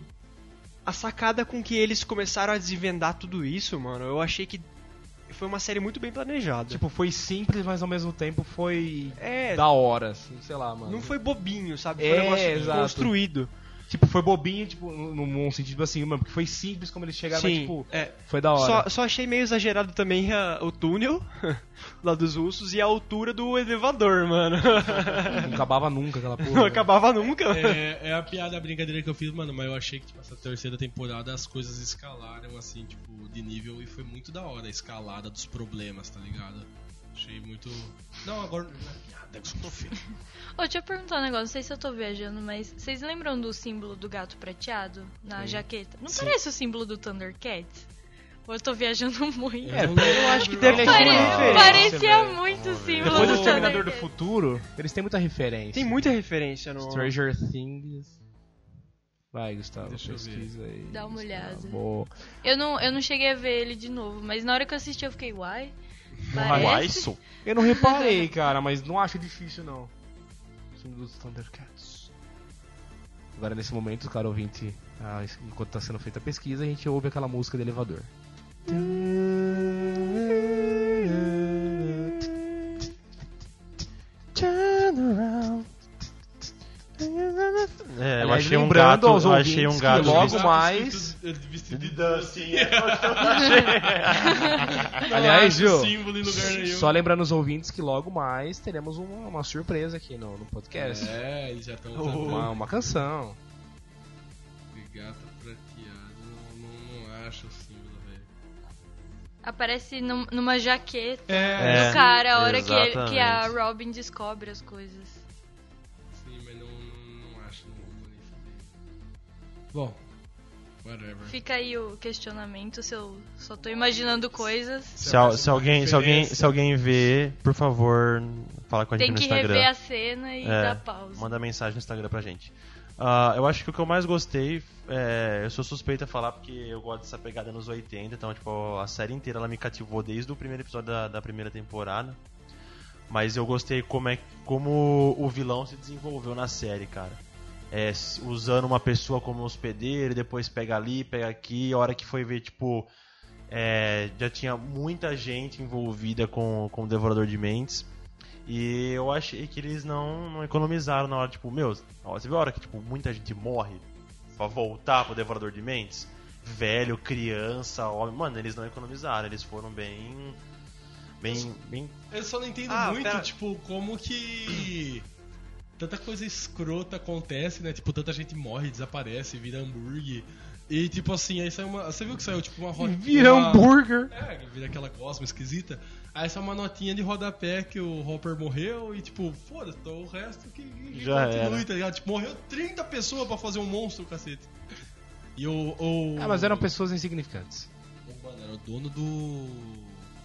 D: A sacada com que eles começaram a desvendar tudo isso, mano, eu achei que foi uma série muito bem planejada.
B: Tipo, foi simples, mas ao mesmo tempo foi
D: é,
B: da hora, assim, sei lá, mano.
D: não foi bobinho, sabe?
B: É,
D: Foi um negócio
B: exato.
D: construído.
B: Tipo, foi bobinho, tipo, num, sentido assim, mano, porque foi simples como eles chegaram, mas,
D: Sim,
B: tipo,
D: é.
B: foi da hora.
D: Só, só achei meio exagerado também a- o túnel lá dos ursos e a altura do elevador, mano.
B: Não acabava nunca aquela porra.
D: Não
B: né?
D: acabava nunca.
C: É, é a piada, a brincadeira que eu fiz, mano, mas eu achei que tipo, essa terceira temporada as coisas escalaram, assim, tipo, de nível e foi muito da hora a escalada dos problemas, tá ligado? Achei muito. Não, agora. Eu sou filho.
E: Ô, deixa eu perguntar um negócio, não sei se eu tô viajando, mas vocês lembram do símbolo do gato prateado na jaqueta? Não
C: Sim.
E: parece o símbolo do Thundercat? Ou eu tô viajando muito?
B: É,
C: eu
B: acho que
D: deve
B: ter
E: Pare-
D: uma
E: parecia
B: velho.
E: muito o símbolo
B: Depois do
E: do
B: Exterminador do. Futuro, eles têm muita referência.
D: Tem muita referência no.
B: Stranger Things. Vai, Gustavo,
C: Deixa eu
B: pesquisa aí.
E: Dá uma olhada.
B: Gustavo.
E: Eu não, eu não cheguei a ver ele de novo, mas na hora que eu assisti eu fiquei, uai.
A: Isso?
B: Eu não reparei, cara, mas não acho difícil, não. Símbolo dos Thundercats. Agora, nesse momento, cara ouvinte, ah, enquanto tá sendo feita a pesquisa, a gente ouve aquela música de elevador. Turn around.
A: É, eu achei um gato.
B: aos
A: Eu achei um gato.
B: logo
A: vestido-
B: mais-
C: Vestido de
A: Dustin.
B: Aliás, viu?
C: símbolo em lugar nenhum.
B: Só lembrando os ouvintes que logo mais teremos uma, uma surpresa aqui no, no podcast.
C: É, eles já estão
D: Oh.
B: Uma, uma canção.
C: gato prateado. Não, não, não acho o símbolo, velho.
E: Aparece num- numa jaqueta
A: É,
E: do cara a hora que, ele- que a. Robin descobre as coisas.
C: Bom, whatever.
E: Fica aí o questionamento se eu só tô imaginando coisas.
A: Se, al- se alguém, se, alguém, se alguém vê, por favor, fala com a gente
E: Tem
A: no
E: que
A: Instagram.
E: rever a cena e
A: É,
E: dar pausa.
A: Manda mensagem no Instagram pra gente. Ah, eu acho que o que eu mais gostei, é, eu sou suspeito a falar porque eu gosto dessa pegada nos 80, então tipo, a série inteira ela me cativou desde o primeiro episódio da, da primeira temporada. Mas eu gostei como é como o vilão se desenvolveu na série, cara. É, usando uma pessoa como hospedeiro, depois pega ali, pega aqui, a hora que foi ver, tipo, é, já tinha muita gente envolvida com, com o Devorador de Mentes. E eu achei que eles não, não economizaram na hora, tipo, meu, você viu a hora que tipo, muita gente morre pra voltar pro Devorador de Mentes? Velho, criança, homem. Mano, eles não economizaram, eles foram bem. Bem. bem
C: Eu só não entendo
D: Ah,
C: muito,
D: pera.
C: tipo, como que. Tanta coisa escrota acontece, né? Tipo, tanta gente morre, desaparece, vira hambúrguer. E tipo assim, aí sai uma. Você viu que saiu tipo uma roda.
B: Vira
C: uma-
B: hambúrguer.
C: É, vira aquela gosma esquisita. Aí só uma notinha de rodapé que o Hopper morreu e tipo, foda-se, então o resto que, que
A: Já
C: continue,
A: era.
C: tá ligado? Tipo, morreu 30 pessoas pra fazer um monstro, cacete. E o. o
B: Ah, mas eram pessoas insignificantes.
C: o Mano, era o dono do.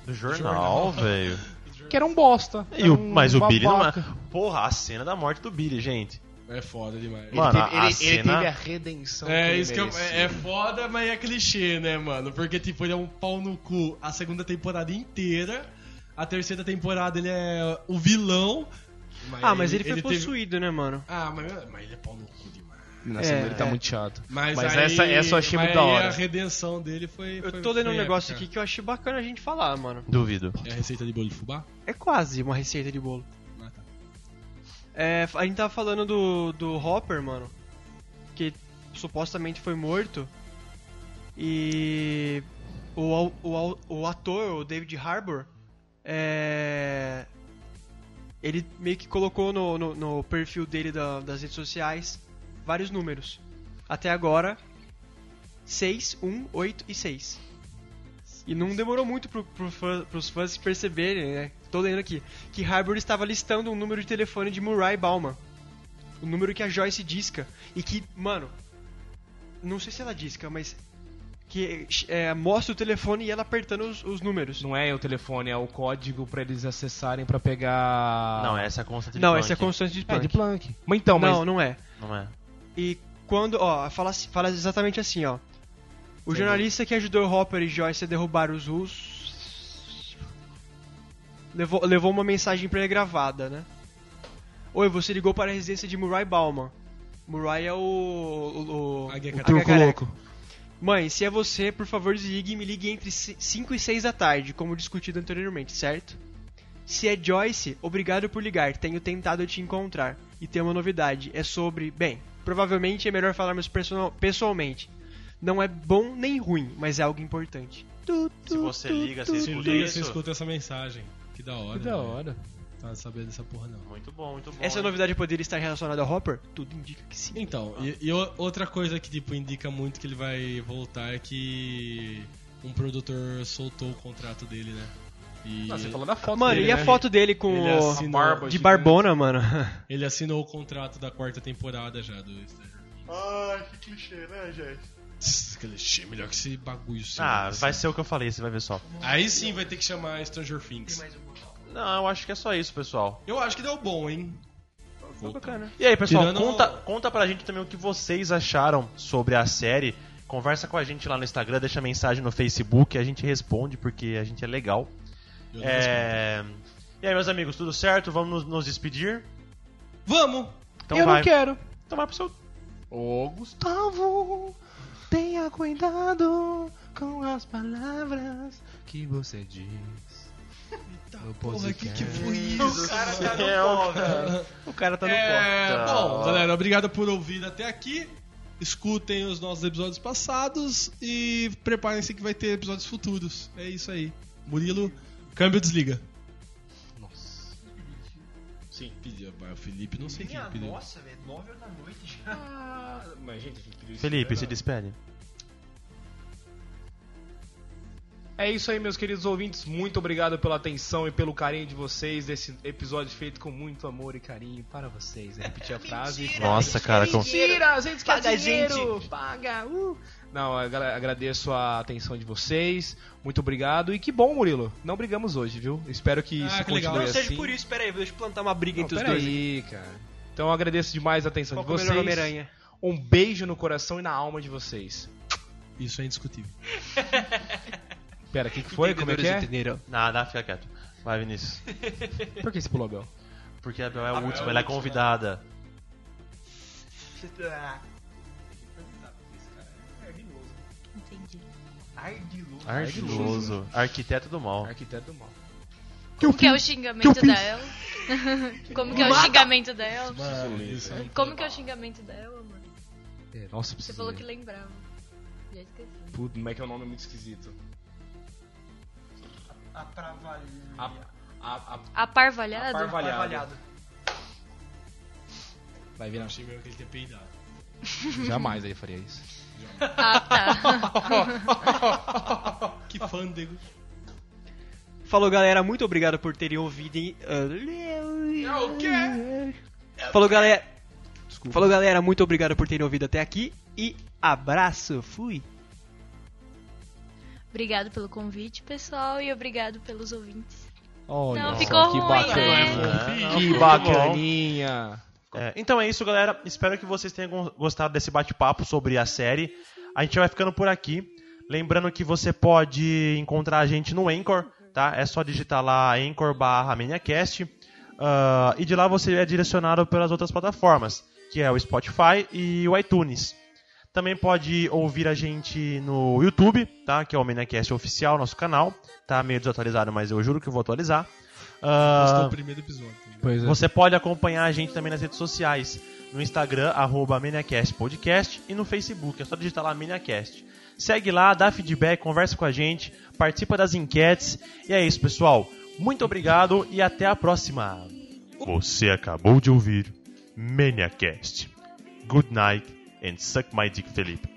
A: do jornal, velho.
B: Que era um bosta.
A: E
B: Era
A: o-
B: um
A: Mas o Billy não é. Porra, a cena da morte do Billy, gente.
C: É foda demais.
A: Mano,
B: ele, teve,
A: a
B: ele- ele
A: cena-
B: teve a redenção.
C: É,
B: ele
C: isso que eu, é, é foda, mas é clichê, né, mano? Porque, tipo, ele é um pau no cu a segunda temporada inteira. A terceira temporada ele é o vilão.
D: Ah, mas ele, foi
C: teve-
D: possuído, né, mano?
C: Ah, mas, mas ele é pau no cu demais.
B: Na
D: É,
B: ele tá
D: é.
B: muito chato.
C: Mas,
B: Mas
C: aí,
B: essa- essa eu achei
C: mas
B: muito da hora.
C: a redenção dele foi.
D: Eu
C: foi-
D: tô lendo um negócio aqui que eu achei bacana a gente falar, mano.
A: Duvido.
C: É a receita de bolo de fubá?
D: É quase uma receita de bolo.
C: Ah, tá.
D: É, a gente tava falando do, do Hopper, mano. Que supostamente foi morto. E. O, o, o ator, o David Harbour, é. Ele meio que colocou no, no, no perfil dele da- das redes sociais vários números. Até agora, 6, 1, 8 e 6. E não demorou muito pro, pro fã, pros fãs perceberem, né? Tô lendo aqui. Que Harbour estava listando um número de telefone de Murray Bauman. o número que a Joyce disca. E que, mano, não sei se ela disca, mas que é, mostra o telefone e ela apertando os, os números.
B: Não é o telefone, é o código pra eles acessarem pra pegar.
A: Não, essa é a constante de
D: Não,
A: Planck.
D: essa é a constante de
B: É
D: Planck.
B: de Planck. Mas então, mas.
D: Não, não é.
A: Não é.
D: E quando, ó, fala, assim- fala exatamente assim, ó. O jornalista que ajudou Hopper e Joyce a derrubar os Rus levou, levou uma mensagem pra ele gravada, né? Oi, você ligou para a residência de Murray Bauman. Murray é o. o, o o
C: Careca.
D: Águia Careca. Mãe, se é você, por favor, desligue e me ligue entre 5 e 6 da tarde, como discutido anteriormente, certo? Se é Joyce, obrigado por ligar. Tenho tentado te encontrar. E tem uma novidade. É sobre. Bem, provavelmente é melhor falarmos pessoalmente. Não é bom nem ruim, mas é algo importante. Tu,
A: Se você
D: tu,
A: liga,
D: tu.
A: você
C: Se
A: escuta
C: liga,
A: isso.
C: você escuta essa mensagem. Que da hora.
B: Que da
C: velho.
B: hora.
C: Tá sabendo dessa porra, não.
A: Muito bom, muito bom.
D: Essa
A: hein?
D: novidade poderia estar relacionada ao Hopper? Tudo indica que sim.
C: Então, e, e o- outra coisa que tipo, indica muito que ele vai voltar é que um produtor soltou o contrato dele, né? E
B: Não, você falou da foto
D: Mano,
B: dele,
D: e a
B: né?
D: foto dele com
C: assinou-
B: barba
D: de barbona, mano?
C: ele assinou o contrato da quarta temporada já do Stranger Things.
A: Ai, que clichê, né, gente?
C: Clichê, melhor que esse bagulho seu.
A: Ah,
C: assim.
A: vai ser o que eu falei, você vai ver só.
C: Aí sim vai ter que chamar Stranger Things.
A: Não, eu acho que é só isso, pessoal.
C: Eu acho que deu bom, hein?
A: E aí, pessoal,
C: Tirando-
A: conta, conta pra gente também o que vocês acharam sobre a série. Conversa com a gente lá no Instagram, deixa mensagem no Facebook, a gente responde porque a gente é legal. É... E aí, meus amigos, tudo certo? Vamos nos, nos despedir?
C: Vamos!
A: Então
B: eu
A: vai.
B: não quero.
A: Então vai pro seu.
B: Ô, Gustavo, tenha cuidado com as palavras que você diz. No
C: Porra, que que foi isso?
A: É, o-
D: O cara tá no pó.
C: É,
A: Tá.
C: bom, galera, obrigado por ouvir até aqui. Escutem os nossos episódios passados e preparem-se que vai ter episódios futuros. É isso aí. Murilo, câmbio desliga.
B: Nossa.
C: Sim. Pediu, o Felipe, não sei quem pediu.
D: nossa, velho, 9 horas da noite já.
B: Ah, mas, gente, a gente pediu isso
A: Felipe, se despede.
B: É isso aí, meus queridos ouvintes. Muito obrigado pela atenção e pelo carinho de vocês desse episódio feito com muito amor e carinho para vocês. Repetir a frase.
A: Nossa, cara, com...
B: Mentira, a gente quer
D: Paga
B: dinheiro, Paga, uh. Não, agradeço a atenção de vocês. Muito obrigado. E que bom, Murilo. Não brigamos hoje, viu? Espero que
C: Ah,
B: isso
C: que legal.
B: continue
D: Não seja
B: assim.
D: por isso, pera aí, deixa eu plantar uma briga
B: Não,
D: entre os dois.
B: aí, cara. Então eu agradeço demais a atenção
D: Qual
B: de
D: é
B: vocês.
D: Homem-Aranha?
B: Um beijo no coração e na alma de vocês.
C: Isso é indiscutível.
B: Pera, o que, que foi? Como é que é?
D: entenderam?
A: Nada, fica quieto. Vai, Vinícius.
B: Por que esse pulou, Bel?
A: Porque a Bel é a última, ela é convidada.
E: Entendi.
D: Ardiloso.
A: Ardiloso. Arquiteto do mal.
B: Arquiteto do mal.
E: Como que é o xingamento dela? Como que é o xingamento
C: é
E: Como que é o xingamento dela, mano?
B: É, nossa,
E: Você falou que lembrava. Já esqueci.
B: Puta, como é que é o nome muito esquisito? A, a, a,
E: Aparvalhado?
B: Aparvalhado. Vai virar.
C: achei mesmo que ele tinha peidado.
B: Jamais ele faria isso.
E: Ah, tá.
C: Que fândego.
D: Falou, galera, muito obrigado por terem ouvido. hein?
C: É o quê?
D: Falou, galera. Falou, galera, muito obrigado por terem ouvido até aqui. E abraço, fui.
E: Obrigado pelo convite, pessoal, e obrigado pelos ouvintes.
B: Olha
E: Não, ficou
B: que
E: ruim,
B: bacaninha.
A: né?
B: Que bacaninha.
A: É, então é isso, galera. Espero que vocês tenham go- gostado desse bate-papo sobre a série. A gente vai ficando por aqui. Lembrando que você pode encontrar a gente no Anchor, tá? É só digitar lá Anchor barra ManiaCast. Ah, e de lá você é direcionado pelas outras plataformas, que é o Spotify e o iTunes. Também pode ouvir a gente no YouTube, tá? Que é o ManiaCast oficial, nosso canal. Tá meio desatualizado, mas eu juro que eu vou atualizar. Ah,
C: Gostou do primeiro episódio.
B: Pois é.
A: você pode acompanhar a gente também nas redes sociais. No Instagram, arroba ManiaCast Podcast e no Facebook, é só digitar lá ManiaCast. Segue lá, dá feedback, conversa com a gente, participa das enquetes. E é isso, pessoal. Muito obrigado e até a próxima. Você acabou de ouvir ManiaCast. Good night and suck my dick, Felipe.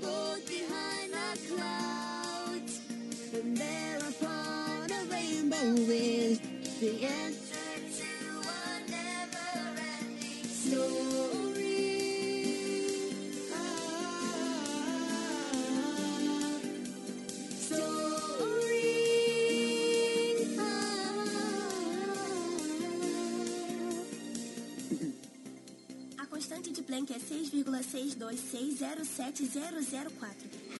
F: boat behind the a The answer to a never-ending story. Story.
G: A constante de Planck é 6,62607004.